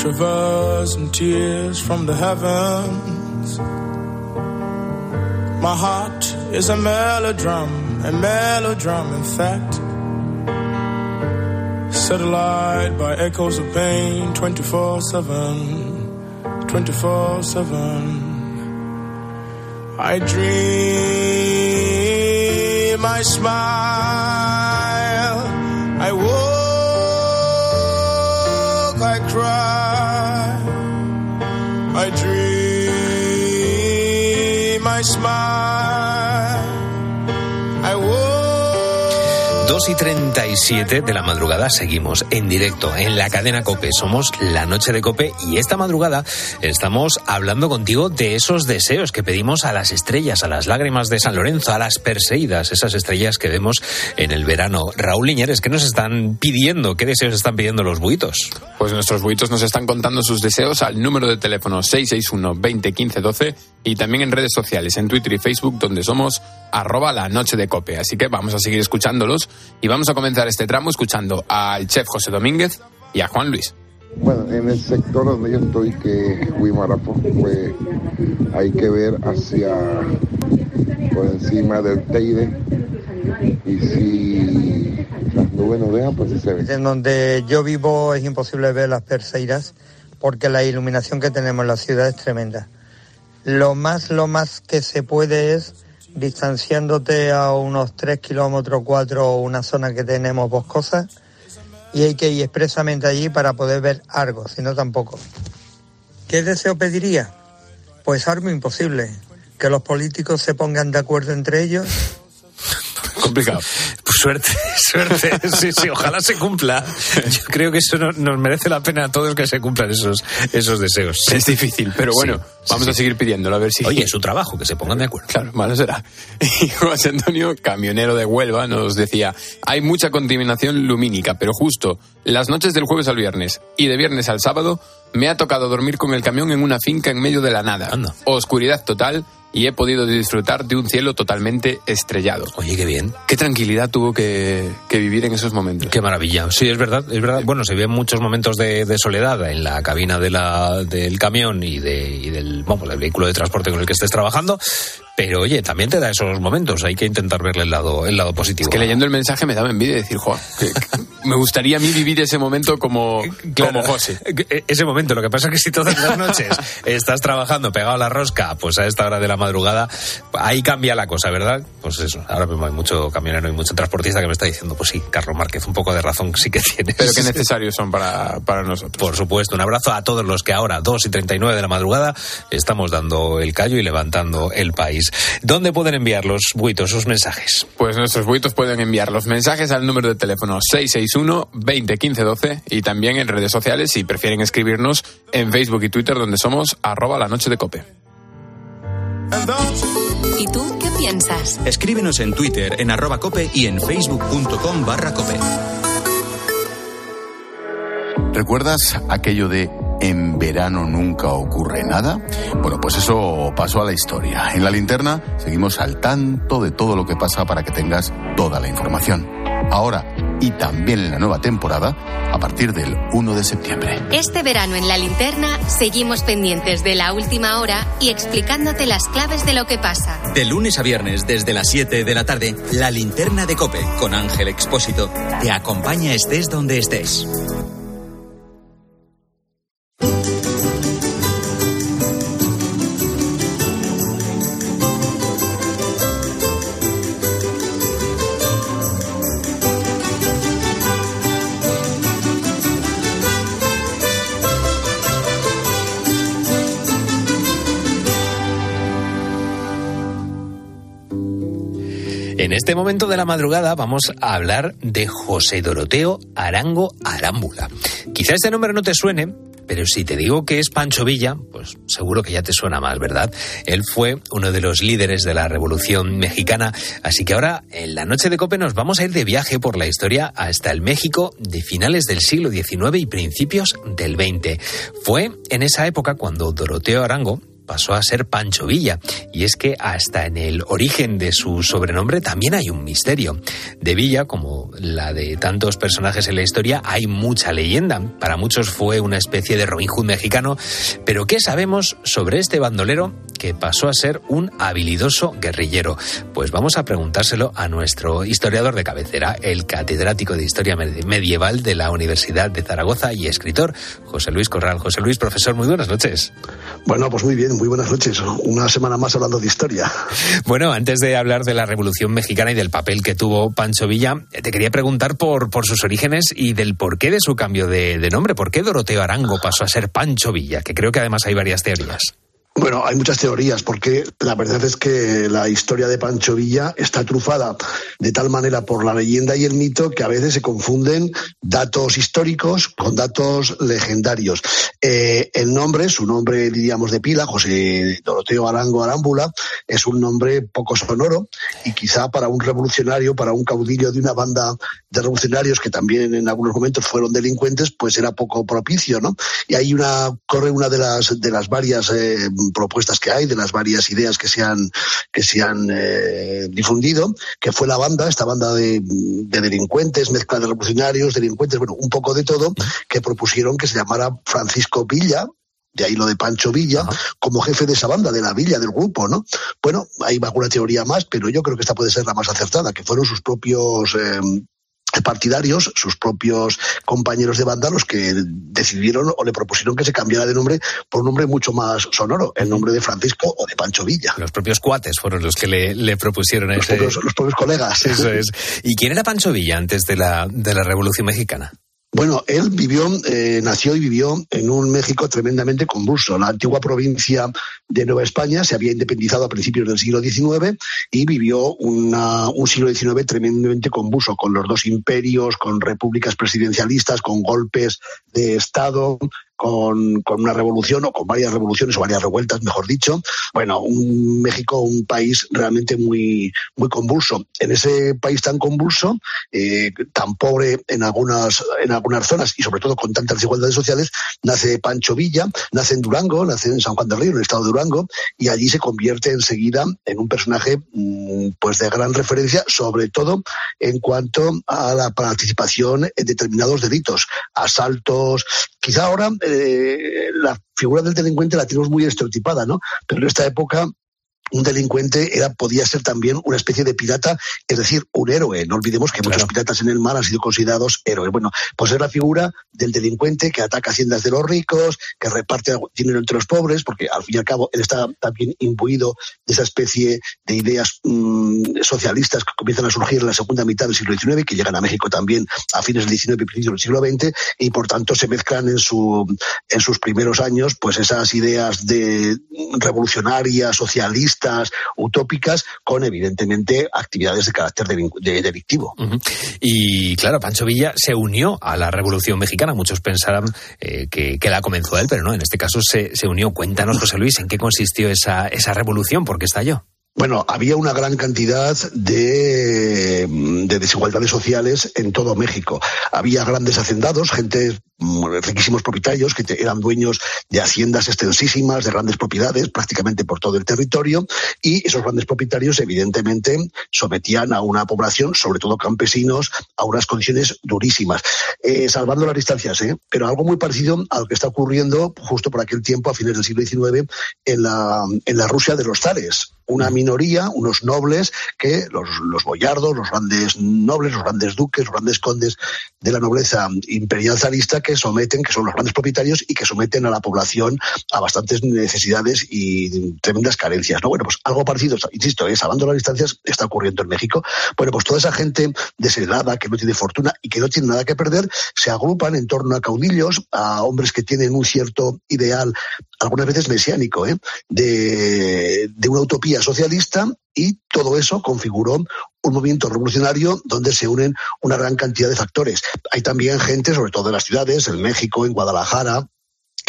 Traversing tears from the heavens. My heart is a melodrum, a melodrum, in fact. Satellite by echoes of pain 24 7, 24 7. I dream, I smile, I cry, I dream, I smile, 2 y 37 de la madrugada seguimos en directo en la cadena Cope. Somos la noche de Cope y esta madrugada estamos hablando contigo de esos deseos que pedimos a las estrellas, a las lágrimas de San Lorenzo, a las Perseidas, esas estrellas que vemos en el verano. Raúl Liñeres, ¿qué nos están pidiendo? ¿Qué deseos están pidiendo los buitos? Pues nuestros buitos nos están contando sus deseos al número de teléfono 661 20 15 12 y también en redes sociales, en Twitter y Facebook, donde somos arroba la noche de cope. Así que vamos a seguir escuchándolos y vamos a comenzar este tramo escuchando al chef José Domínguez y a Juan Luis. Bueno, en el sector donde yo estoy, que es pues hay que ver hacia por encima del Teide y si las nubes no dejan, pues sí se ve. En donde yo vivo es imposible ver las Perseidas porque la iluminación que tenemos en la ciudad es tremenda. Lo más, lo más que se puede es distanciándote a unos 3 kilómetros, 4, una zona que tenemos boscosa y hay que ir expresamente allí para poder ver algo, si no tampoco. ¿Qué deseo pediría? Pues algo imposible, que los políticos se pongan de acuerdo entre ellos [laughs] Complicado. Pues suerte, [laughs] suerte. Sí, sí, ojalá se cumpla. Yo creo que eso no- nos merece la pena a todos que se cumplan esos, esos deseos. Es difícil, pero bueno, Sí, vamos sí. a seguir pidiéndolo a ver si... Oye, es su trabajo, que se pongan de acuerdo. Claro, malo será. [laughs] Y José Antonio, camionero de Huelva, nos decía, hay mucha contaminación lumínica, pero justo las noches del jueves al viernes y de viernes al sábado me ha tocado dormir con el camión en una finca en medio de la nada. Oscuridad total y he podido disfrutar de un cielo totalmente estrellado. Oye, qué bien. Qué tranquilidad tuvo que, que vivir en esos momentos. Qué maravilla. Sí, es verdad, es verdad. Bueno, se ven muchos momentos de, de soledad en la cabina de la, del camión y, de, y del, vamos, del vehículo de transporte con el que estés trabajando. Pero oye, también te da esos momentos. Hay que intentar verle el lado, el lado positivo. Es que leyendo el mensaje me daba envidia decir, Juan, [laughs] me gustaría a mí vivir ese momento como, Claro, como José. e- Ese momento, lo que pasa es que si todas las noches estás trabajando pegado a la rosca, pues a esta hora de la madrugada, ahí cambia la cosa, ¿verdad? Pues eso, ahora mismo hay mucho camionero y mucho transportista que me está diciendo, pues sí, Carlos Márquez, un poco de razón sí que tienes. Pero qué necesarios son para, para nosotros. Por supuesto, un abrazo a todos los que ahora, 2 y 39 de la madrugada, estamos dando el callo y levantando el país. ¿Dónde pueden enviar los buitos, sus mensajes? Pues nuestros buitos pueden enviar los mensajes al número de teléfono 661 20 15 12 y también en redes sociales si prefieren escribirnos en Facebook y Twitter donde somos arroba la noche de cope. ¿Y tú qué piensas? Escríbenos en Twitter en arroba cope y en facebook.com barra cope. ¿Recuerdas aquello de en verano nunca ocurre nada? Bueno, pues eso pasó a la historia. En la linterna seguimos al tanto de todo lo que pasa para que tengas toda la información. Ahora y también en la nueva temporada a partir del 1 de septiembre. Este verano en la linterna seguimos pendientes de la última hora y explicándote las claves de lo que pasa. De lunes a viernes desde las 7 de la tarde, la linterna de cope con Ángel Expósito te acompaña estés donde estés. La madrugada vamos a hablar de José Doroteo Arango Arámbula. Quizá este nombre no te suene, pero si te digo que es Pancho Villa, pues seguro que ya te suena más, ¿verdad? Él fue uno de los líderes de la Revolución Mexicana, así que ahora en la noche de Cope nos vamos a ir de viaje por la historia hasta el México de finales del siglo XIX y principios del XX. Fue en esa época cuando Doroteo Arango, pasó a ser Pancho Villa. Y es que hasta en el origen de su sobrenombre también hay un misterio. De Villa, como la de tantos personajes en la historia, hay mucha leyenda. Para muchos fue una especie de Robin Hood mexicano. Pero ¿qué sabemos sobre este bandolero que pasó a ser un habilidoso guerrillero? Pues vamos a preguntárselo a nuestro historiador de cabecera, el catedrático de Historia Medieval de la Universidad de Zaragoza y escritor, José Luis Corral. José Luis, profesor, muy buenas noches. Bueno, pues muy bien, muy buenas noches. Una semana más hablando de historia. [laughs] Bueno, antes de hablar de la Revolución Mexicana y del papel que tuvo Pancho Villa, te quería preguntar por, por sus orígenes y del porqué de su cambio de, de nombre. ¿Por qué Doroteo Arango pasó a ser Pancho Villa? Que creo que además hay varias teorías. Bueno, hay muchas teorías, porque la verdad es que la historia de Pancho Villa está trufada de tal manera por la leyenda y el mito que a veces se confunden datos históricos con datos legendarios. Eh, el nombre, su nombre diríamos de pila, José Doroteo Arango Arámbula, es un nombre poco sonoro y quizá para un revolucionario, para un caudillo de una banda de revolucionarios que también en algunos momentos fueron delincuentes, pues era poco propicio, ¿no? Y ahí una, corre una de las, de las varias eh, propuestas que hay, de las varias ideas que se han, que se han eh, difundido, que fue la banda, esta banda de, de, delincuentes, mezcla de revolucionarios, delincuentes, bueno, un poco de todo, que propusieron que se llamara Francisco Villa, de ahí lo de Pancho Villa, Ajá. como jefe de esa banda, de la villa, del grupo, ¿no? Bueno, hay alguna teoría más, pero yo creo que esta puede ser la más acertada, que fueron sus propios eh, partidarios, sus propios compañeros de banda, los que decidieron o le propusieron que se cambiara de nombre por un nombre mucho más sonoro, el nombre de Francisco o de Pancho Villa. Los propios cuates fueron los que le, le propusieron los ese... Propios, los propios colegas. [laughs] Eso es. ¿Y quién era Pancho Villa antes de la, de la Revolución Mexicana? Bueno, él vivió, eh, nació y vivió en un México tremendamente convulso. La antigua provincia de Nueva España se había independizado a principios del siglo XIX y vivió una, un siglo XIX tremendamente convulso, con los dos imperios, con repúblicas presidencialistas, con golpes de Estado, con, con, una revolución o con varias revoluciones o varias revueltas, mejor dicho. Bueno, un México, un país realmente muy, muy convulso. En ese país tan convulso, eh, tan pobre en algunas, en algunas zonas y sobre todo con tantas desigualdades sociales, nace Pancho Villa, nace en Durango, nace en San Juan del Río, en el estado de Durango, y allí se convierte enseguida en un personaje pues de gran referencia, sobre todo en cuanto a la participación en determinados delitos, asaltos, quizá ahora eh, la figura del delincuente la tenemos muy estereotipada, ¿no? Pero en esta época un delincuente era, podía ser también una especie de pirata, es decir, un héroe. No olvidemos que claro. muchos piratas en el mar han sido considerados héroes. Bueno, pues es la figura del delincuente que ataca haciendas de los ricos, que reparte dinero entre los pobres, porque al fin y al cabo él está también imbuido de esa especie de ideas mmm, socialistas que comienzan a surgir en la segunda mitad del siglo XIX, que llegan a México también a fines del XIX y principios del siglo XX, y por tanto se mezclan en, su, en sus primeros años pues esas ideas de revolucionarias, socialistas, utópicas con evidentemente actividades de carácter delictivo. Uh -huh. Y claro, Pancho Villa se unió a la Revolución Mexicana. Muchos pensarán eh, que, que, la comenzó él, pero no, en este caso se, se unió. Cuéntanos, José Luis, en qué consistió esa, esa revolución, por qué estalló. Bueno, había una gran cantidad de, de, desigualdades sociales en todo México. Había grandes hacendados, gente riquísimos propietarios que eran dueños de haciendas extensísimas, de grandes propiedades, prácticamente por todo el territorio, y esos grandes propietarios, evidentemente, sometían a una población, sobre todo campesinos, a unas condiciones durísimas, eh, salvando las distancias, ¿eh? pero algo muy parecido a lo que está ocurriendo justo por aquel tiempo, a fines del siglo XIX, en la, en la Rusia de los zares. Una minoría, unos nobles, que los, los boyardos, los grandes nobles, los grandes duques, los grandes condes de la nobleza imperial zarista que someten, que son los grandes propietarios y que someten a la población a bastantes necesidades y tremendas carencias. ¿no? Bueno, pues algo parecido, insisto, es salvando las distancias, está ocurriendo en México. Bueno, pues toda esa gente desheredada, que no tiene fortuna y que no tiene nada que perder, se agrupan en torno a caudillos, a hombres que tienen un cierto ideal, algunas veces mesiánico, ¿eh? de, de una utopía socialista y todo eso configuró un movimiento revolucionario donde se unen una gran cantidad de factores. Hay también gente, sobre todo en las ciudades, en México, en Guadalajara,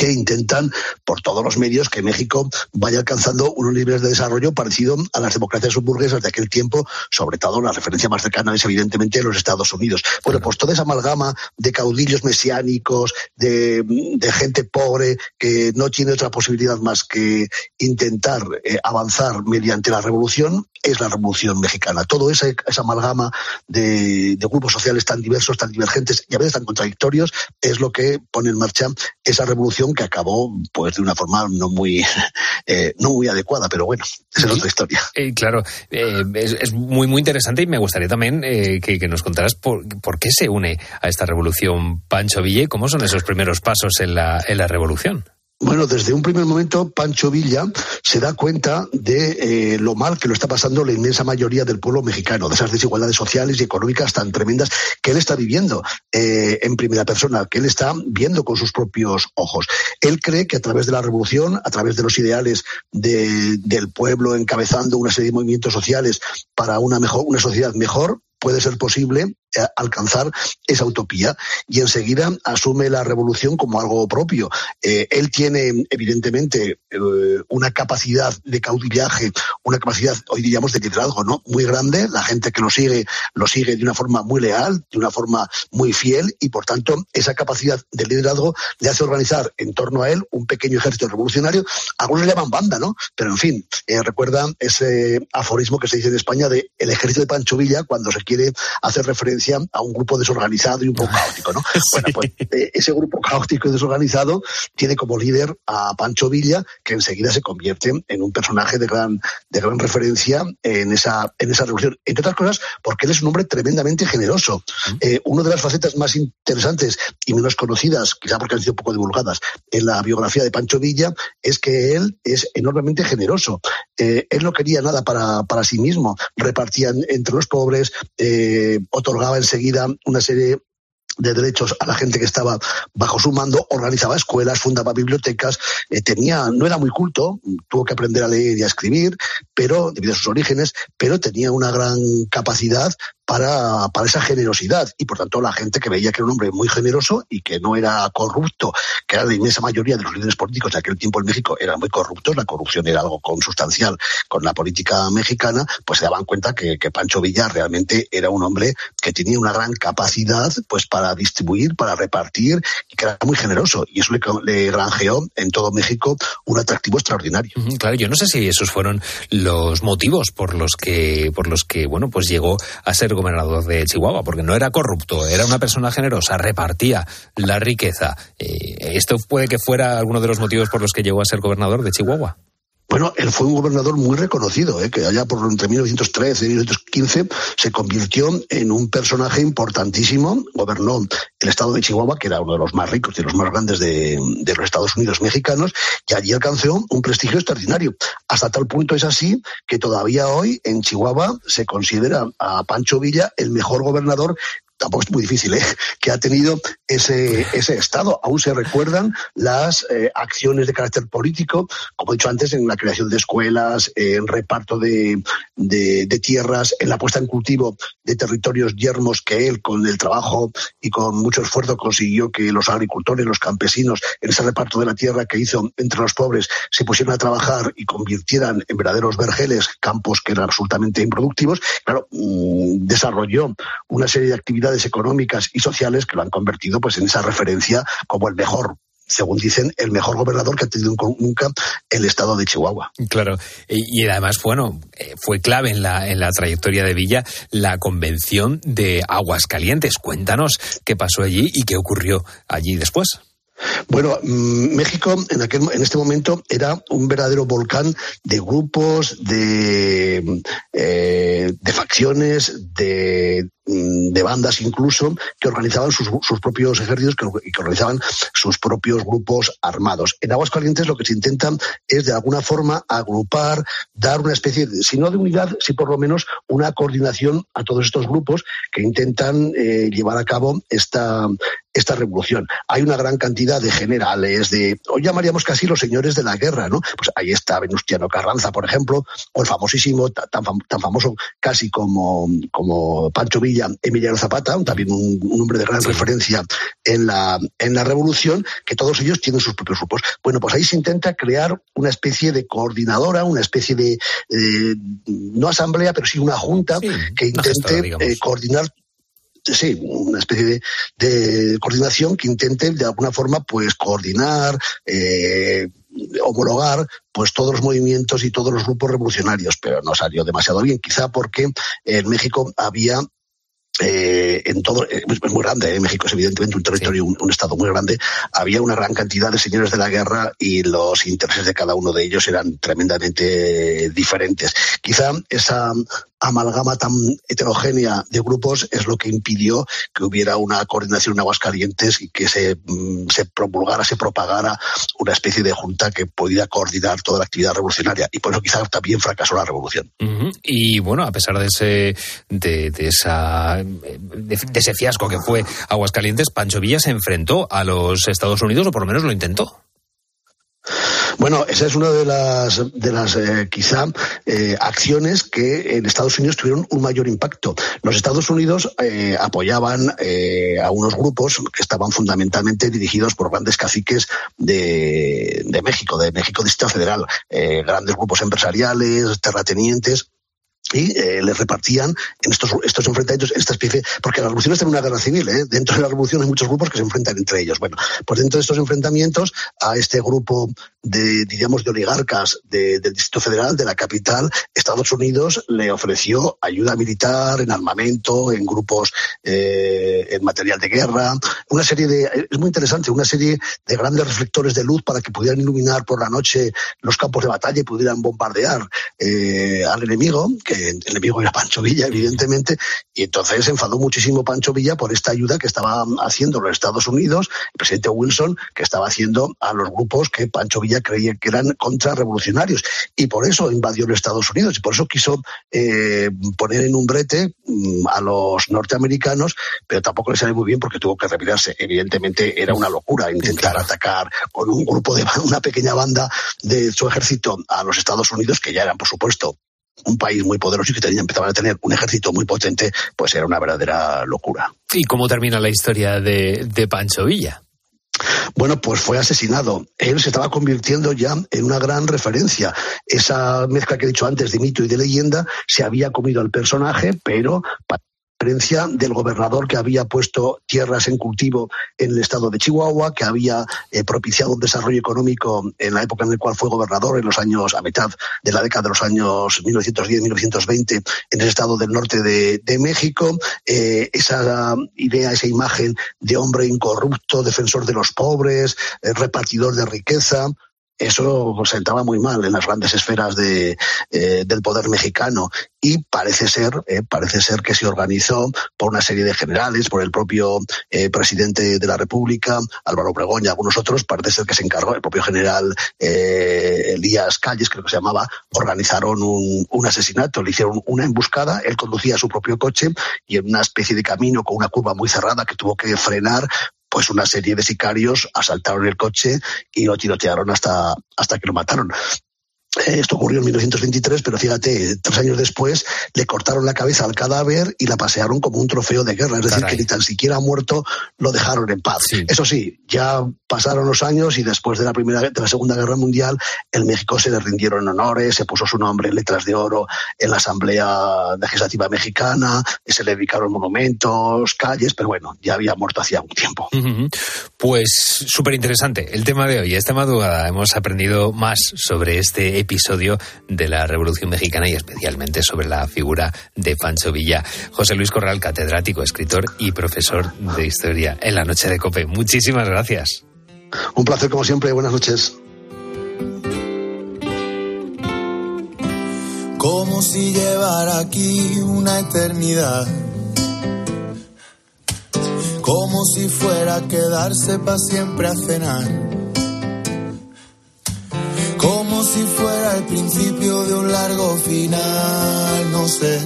que intentan por todos los medios que México vaya alcanzando unos niveles de desarrollo parecido a las democracias subburguesas de aquel tiempo, sobre todo la referencia más cercana es evidentemente los Estados Unidos. Bueno, pues toda esa amalgama de caudillos mesiánicos, de, de gente pobre que no tiene otra posibilidad más que intentar eh, avanzar mediante la revolución, es la revolución mexicana. Todo esa, esa amalgama de, de grupos sociales tan diversos, tan divergentes y a veces tan contradictorios es lo que pone en marcha esa revolución que acabó pues de una forma no muy [laughs] eh, no muy adecuada, pero bueno, esa es otra historia. Eh, claro, eh, es, es muy muy interesante y me gustaría también eh, que, que nos contaras por, por qué se une a esta revolución Pancho Villa y cómo son esos primeros pasos en la, en la revolución. Bueno, desde un primer momento, Pancho Villa se da cuenta de eh, lo mal que lo está pasando la inmensa mayoría del pueblo mexicano, de esas desigualdades sociales y económicas tan tremendas que él está viviendo eh, en primera persona, que él está viendo con sus propios ojos. Él cree que a través de la revolución, a través de los ideales de- del pueblo encabezando una serie de movimientos sociales para una, mejor, una sociedad mejor, puede ser posible alcanzar esa utopía y enseguida asume la revolución como algo propio. Eh, él tiene, evidentemente, eh, una capacidad de caudillaje, una capacidad, hoy diríamos, de liderazgo, ¿no? Muy grande. La gente que lo sigue, lo sigue de una forma muy leal, de una forma muy fiel y, por tanto, esa capacidad de liderazgo le hace organizar en torno a él un pequeño ejército revolucionario. Algunos le llaman banda, ¿no? Pero, en fin, eh, recuerda ese aforismo que se dice en España de el ejército de Pancho Villa cuando se quiere hacer referencia a un grupo desorganizado y un poco caótico, ¿no? [laughs] Bueno, pues eh, ese grupo caótico y desorganizado tiene como líder a Pancho Villa, que enseguida se convierte en un personaje de gran, de gran referencia en esa, en esa revolución. Entre otras cosas, porque él es un hombre tremendamente generoso. Eh, una de las facetas más interesantes y menos conocidas, quizá porque han sido poco divulgadas, en la biografía de Pancho Villa, es que él es enormemente generoso. Eh, él no quería nada para, para sí mismo, repartía entre los pobres, eh, otorgaba enseguida una serie de derechos a la gente que estaba bajo su mando, organizaba escuelas, fundaba bibliotecas, eh, tenía, no era muy culto, tuvo que aprender a leer y a escribir, pero debido a sus orígenes, pero tenía una gran capacidad para, esa generosidad y por tanto la gente que veía que era un hombre muy generoso y que no era corrupto, que era la inmensa mayoría de los líderes políticos de aquel tiempo en México eran muy corruptos, la corrupción era algo consustancial con la política mexicana, pues se daban cuenta que, Pancho Villa realmente era un hombre que tenía una gran capacidad pues para distribuir, para repartir y que era muy generoso y eso le, le granjeó en todo México un atractivo extraordinario. Claro, yo no sé si esos fueron los motivos por los que, por los que, bueno, pues llegó a ser gobernador de Chihuahua, porque no era corrupto, era una persona generosa, repartía la riqueza. Eh, esto puede que fuera alguno de los motivos por los que llegó a ser gobernador de Chihuahua. Bueno, él fue un gobernador muy reconocido, ¿eh? que allá por entre 1913 y 1915 se convirtió en un personaje importantísimo. Gobernó el estado de Chihuahua, que era uno de los más ricos y los más grandes de, de los Estados Unidos mexicanos, y allí alcanzó un prestigio extraordinario. Hasta tal punto es así que todavía hoy en Chihuahua se considera a Pancho Villa el mejor gobernador tampoco es muy difícil, ¿eh? que ha tenido ese, ese Estado. Aún se recuerdan las eh, acciones de carácter político, como he dicho antes, en la creación de escuelas, en reparto de, de, de, tierras, en la puesta en cultivo de territorios yermos que él, con el trabajo y con mucho esfuerzo, consiguió que los agricultores, los campesinos, en ese reparto de la tierra que hizo entre los pobres, se pusieran a trabajar y convirtieran en verdaderos vergeles campos que eran absolutamente improductivos. Claro, mmm, desarrolló una serie de actividades económicas y sociales que lo han convertido pues en esa referencia como el mejor según dicen, el mejor gobernador que ha tenido nunca el estado de Chihuahua. Claro, y además, bueno, eh, fue clave en la, en la trayectoria de Villa la convención de Aguascalientes. Cuéntanos qué pasó allí y qué ocurrió allí después. Bueno, mmm, México en, aquel, en este momento era un verdadero volcán de grupos, de, eh, de facciones, de, mm, de, bandas incluso, que organizaban sus, sus propios ejércitos y que, que, organizaban sus propios grupos armados. En Aguascalientes lo que se intenta es de alguna forma agrupar, dar una especie, de, si no de unidad, si por lo menos una coordinación a todos estos grupos que intentan eh, llevar a cabo esta, esta revolución. Hay una gran cantidad de generales, de, hoy llamaríamos casi los señores de la guerra, ¿no? Pues ahí está Venustiano Carranza, por ejemplo, o el famosísimo, tan, tan famoso casi como, como Pancho Villa, Emiliano Zapata, también un, un hombre de gran referencia en la, en la revolución, que todos ellos tienen sus propios grupos. Bueno, pues ahí se intenta crear una especie de coordinadora, una especie de, eh, no asamblea, pero sí una junta que intente eh, coordinar sí, una especie de, de, coordinación que intente de alguna forma pues coordinar, eh, homologar pues todos los movimientos y todos los grupos revolucionarios, pero no salió demasiado bien, quizá porque en México había eh, en todo, eh, es muy grande, eh, México es evidentemente un territorio, un, un, estado muy grande, había una gran cantidad de señores de la guerra y los intereses de cada uno de ellos eran tremendamente diferentes. Quizá esa amalgama tan heterogénea de grupos es lo que impidió que hubiera una coordinación en Aguascalientes y que se, mm, se promulgara, se propagara una especie de junta que pudiera coordinar toda la actividad revolucionaria. Y por eso quizá también fracasó la revolución. Y bueno, a pesar de ese, de, de esa, de ese fiasco que fue Aguascalientes, Pancho Villa se enfrentó a los Estados Unidos, o por lo menos lo intentó. Bueno, esa es una de las, de las eh, quizá eh, acciones que en Estados Unidos tuvieron un mayor impacto. Los Estados Unidos eh, apoyaban eh, a unos grupos que estaban fundamentalmente dirigidos por grandes caciques de, de México, de México Distrito Federal, grandes grupos empresariales, terratenientes y eh, les repartían en estos, estos enfrentamientos, esta especie, porque la revolución es una guerra civil, ¿eh? dentro de la revolución hay muchos grupos que se enfrentan entre ellos. Bueno, pues dentro de estos enfrentamientos a este grupo de, diríamos, de oligarcas de, del Distrito Federal, de la capital, Estados Unidos le ofreció ayuda militar, en armamento, en grupos, eh, en material de guerra, una serie de, es muy interesante, una serie de grandes reflectores de luz para que pudieran iluminar por la noche los campos de batalla y pudieran bombardear eh, al enemigo, el enemigo era Pancho Villa, evidentemente, y entonces se enfadó muchísimo Pancho Villa por esta ayuda que estaba haciendo los Estados Unidos, el presidente Wilson, que estaba haciendo a los grupos que Pancho Villa creía que eran contrarrevolucionarios, y por eso invadió los Estados Unidos, y por eso quiso eh, poner en un brete mm, a los norteamericanos, pero tampoco le sale muy bien porque tuvo que retirarse. Evidentemente era una locura intentar atacar con un grupo de una pequeña banda de su ejército a los Estados Unidos, que ya eran, por supuesto, un país muy poderoso y que tenía, empezaban a tener un ejército muy potente, pues era una verdadera locura. ¿Y cómo termina la historia de, de Pancho Villa? Bueno, pues fue asesinado. Él se estaba convirtiendo ya en una gran referencia. Esa mezcla que he dicho antes de mito y de leyenda se había comido al personaje, pero diferencia del gobernador que había puesto tierras en cultivo en el estado de Chihuahua, que había eh, propiciado un desarrollo económico en la época en la cual fue gobernador, en los años, a mitad de la década de los años 1910-1920, en el estado del norte de, de México. Eh, esa idea, esa imagen de hombre incorrupto, defensor de los pobres, eh, repartidor de riqueza, eso sentaba muy mal en las grandes esferas de, eh, del poder mexicano. Y parece ser, eh, parece ser que se organizó por una serie de generales, por el propio eh, presidente de la República, Álvaro Obregón y algunos otros, parece ser que se encargó, el propio general eh, Elías Calles, creo que se llamaba, organizaron un, un asesinato, le hicieron una emboscada, él conducía su propio coche y en una especie de camino con una curva muy cerrada que tuvo que frenar pues una serie de sicarios asaltaron el coche y lo tirotearon hasta, hasta que lo mataron. Esto ocurrió en 1923, pero fíjate, tres años después le cortaron la cabeza al cadáver y la pasearon como un trofeo de guerra. Es decir, Caray. que ni tan siquiera muerto lo dejaron en paz. Sí. Eso sí, ya pasaron los años y después de la primera, de la Segunda Guerra Mundial, en México se le rindieron honores, se puso su nombre en letras de oro en la Asamblea Legislativa Mexicana, se le dedicaron monumentos, calles, pero bueno, ya había muerto hacía un tiempo. Uh -huh. Pues súper interesante el tema de hoy. Esta madrugada hemos aprendido más sobre este episodio de la Revolución Mexicana y especialmente sobre la figura de Pancho Villa. José Luis Corral, catedrático, escritor y profesor de historia en la noche de Cope. Muchísimas gracias. Un placer como siempre. Buenas noches. Como si llevara aquí una eternidad. Como si fuera a quedarse para siempre a cenar como si fuera el principio de un largo final, no sé.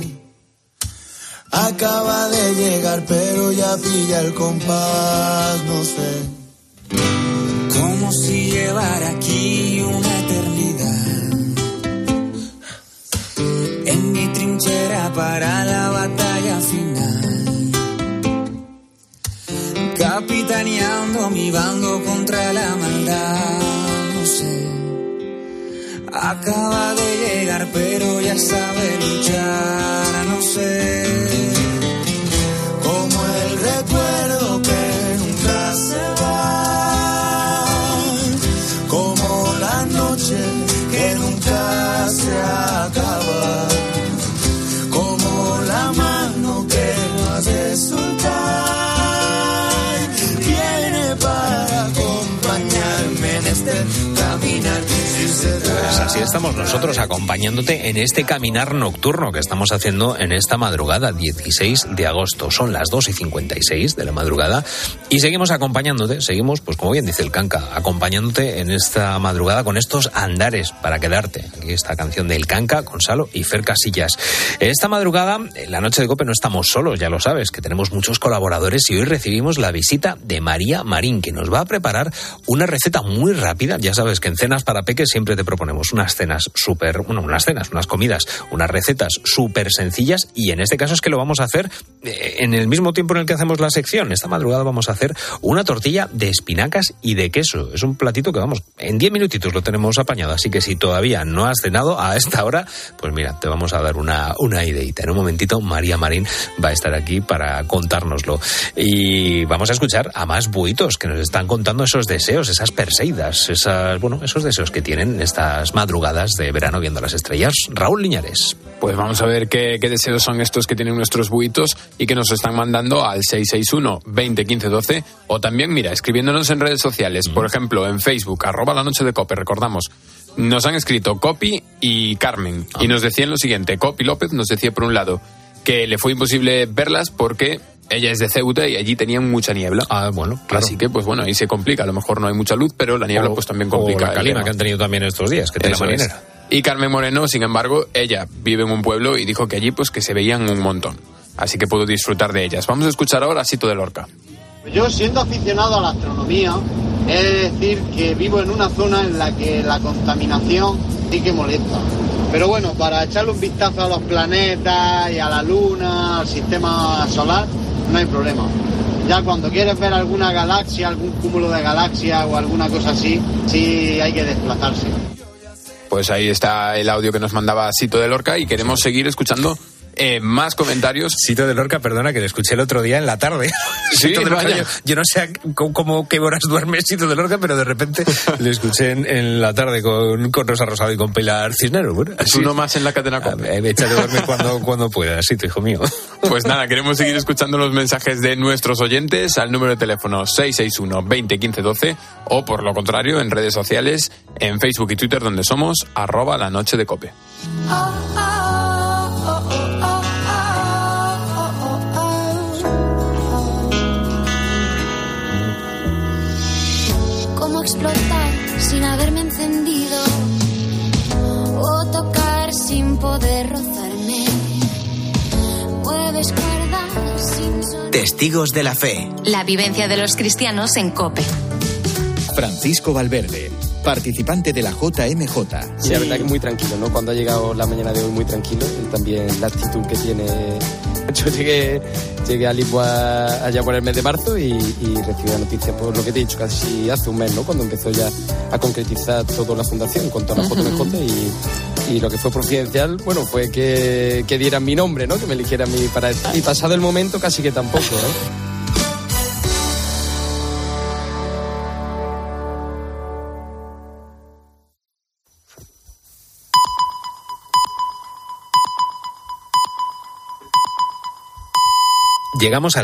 Acaba de llegar, pero ya pilla el compás, no sé. Como si llevara aquí una eternidad. En mi trinchera para la batalla final. capitaneando mi bando contra la maldad. No sé, acaba de llegar, pero ya sabe luchar. No sé, así estamos nosotros acompañándote en este caminar nocturno que estamos haciendo en esta madrugada, 16 de agosto. Son las 2 y 56 de la madrugada y seguimos acompañándote, seguimos, pues como bien dice el Canca, acompañándote en esta madrugada con estos andares para quedarte. Aquí esta canción del Canca con Salo y Fer Casillas. Esta madrugada, en la noche de Cope, no estamos solos, ya lo sabes, que tenemos muchos colaboradores y hoy recibimos la visita de María Marín, que nos va a preparar una receta muy rápida. Ya sabes que en cenas para peques siempre te proponemos unas cenas súper, bueno, unas cenas, unas comidas, unas recetas súper sencillas y en este caso es que lo vamos a hacer eh, en el mismo tiempo en el que hacemos la sección. Esta madrugada vamos a hacer una tortilla de espinacas y de queso. Es un platito que vamos, en 10 minutitos lo tenemos apañado, así que si todavía no has cenado a esta hora, pues mira, te vamos a dar una, una ideita. En un momentito María Marín va a estar aquí para contárnoslo. Y vamos a escuchar a más buitos que nos están contando esos deseos, esas perseidas, esas, bueno, esos deseos que tienen estas madrugadas de verano viendo las estrellas. Raúl Liñares. Pues vamos a ver qué, qué deseos son estos que tienen nuestros buitos y que nos están mandando al 661 20 15 12 o también, mira, escribiéndonos en redes sociales, por ejemplo, en Facebook, arroba la noche de Cope, recordamos. Nos han escrito Copi y Carmen y nos decían lo siguiente. Copi López nos decía por un lado que le fue imposible verlas porque ella es de Ceuta y allí tenían mucha niebla. Ah, bueno, claro. Así que, pues bueno, ahí se complica. A lo mejor no hay mucha luz, pero la niebla O- pues también o complica. la el calima que han tenido también estos días, que tiene la es. marinera. Y Carmen Moreno, sin embargo, ella vive en un pueblo y dijo que allí pues que se veían un montón. Así que puedo disfrutar de ellas. Vamos a escuchar ahora a Sito de Lorca. Yo, siendo aficionado a la astronomía, he de decir que vivo en una zona en la que la contaminación sí que molesta. Pero bueno, para echarle un vistazo a los planetas y a la luna, al sistema solar, no hay problema. Ya cuando quieres ver alguna galaxia, algún cúmulo de galaxias o alguna cosa así, sí hay que desplazarse. Pues ahí está el audio que nos mandaba Sito de Lorca y queremos seguir escuchando eh, más comentarios. Sito de Lorca, perdona, que le escuché el otro día en la tarde. Sí, Sito de Lorca, yo, yo no sé cómo, cómo- qué horas duerme Sito de Lorca, pero de repente [laughs] le escuché en, en la tarde con, con Rosa Rosado y con Pilar Cisneros. Bueno, Es uno más en la cadena Cope. Échate a dormir cuando, cuando puedas, Sito, hijo mío. [laughs] Pues nada, queremos seguir escuchando los mensajes de nuestros oyentes al número de teléfono 661 20 15 12 o por lo contrario en redes sociales, en Facebook y Twitter donde somos arroba la noche de cope. ¿Cómo encendido? O tocar sin poder rozarme. Mueves cuerdas sin sonar. Testigos de la fe. La vivencia de los cristianos en Cope. Francisco Valverde, participante de la JMJ. Sí, la verdad que muy tranquilo, ¿no? Cuando ha llegado la mañana de hoy muy tranquilo y también la actitud que tiene. [laughs] Yo llegué, llegué a Lisboa allá por el mes de marzo y, y recibí la noticia, por lo que te he dicho, casi hace un mes, ¿no? Cuando empezó ya a concretizar toda la fundación con todas las JMJ y, y lo que fue providencial, bueno, fue que, que dieran mi nombre, ¿no? Que me eligieran mi, para. Y pasado el momento casi que tampoco, ¿eh? Llegamos a las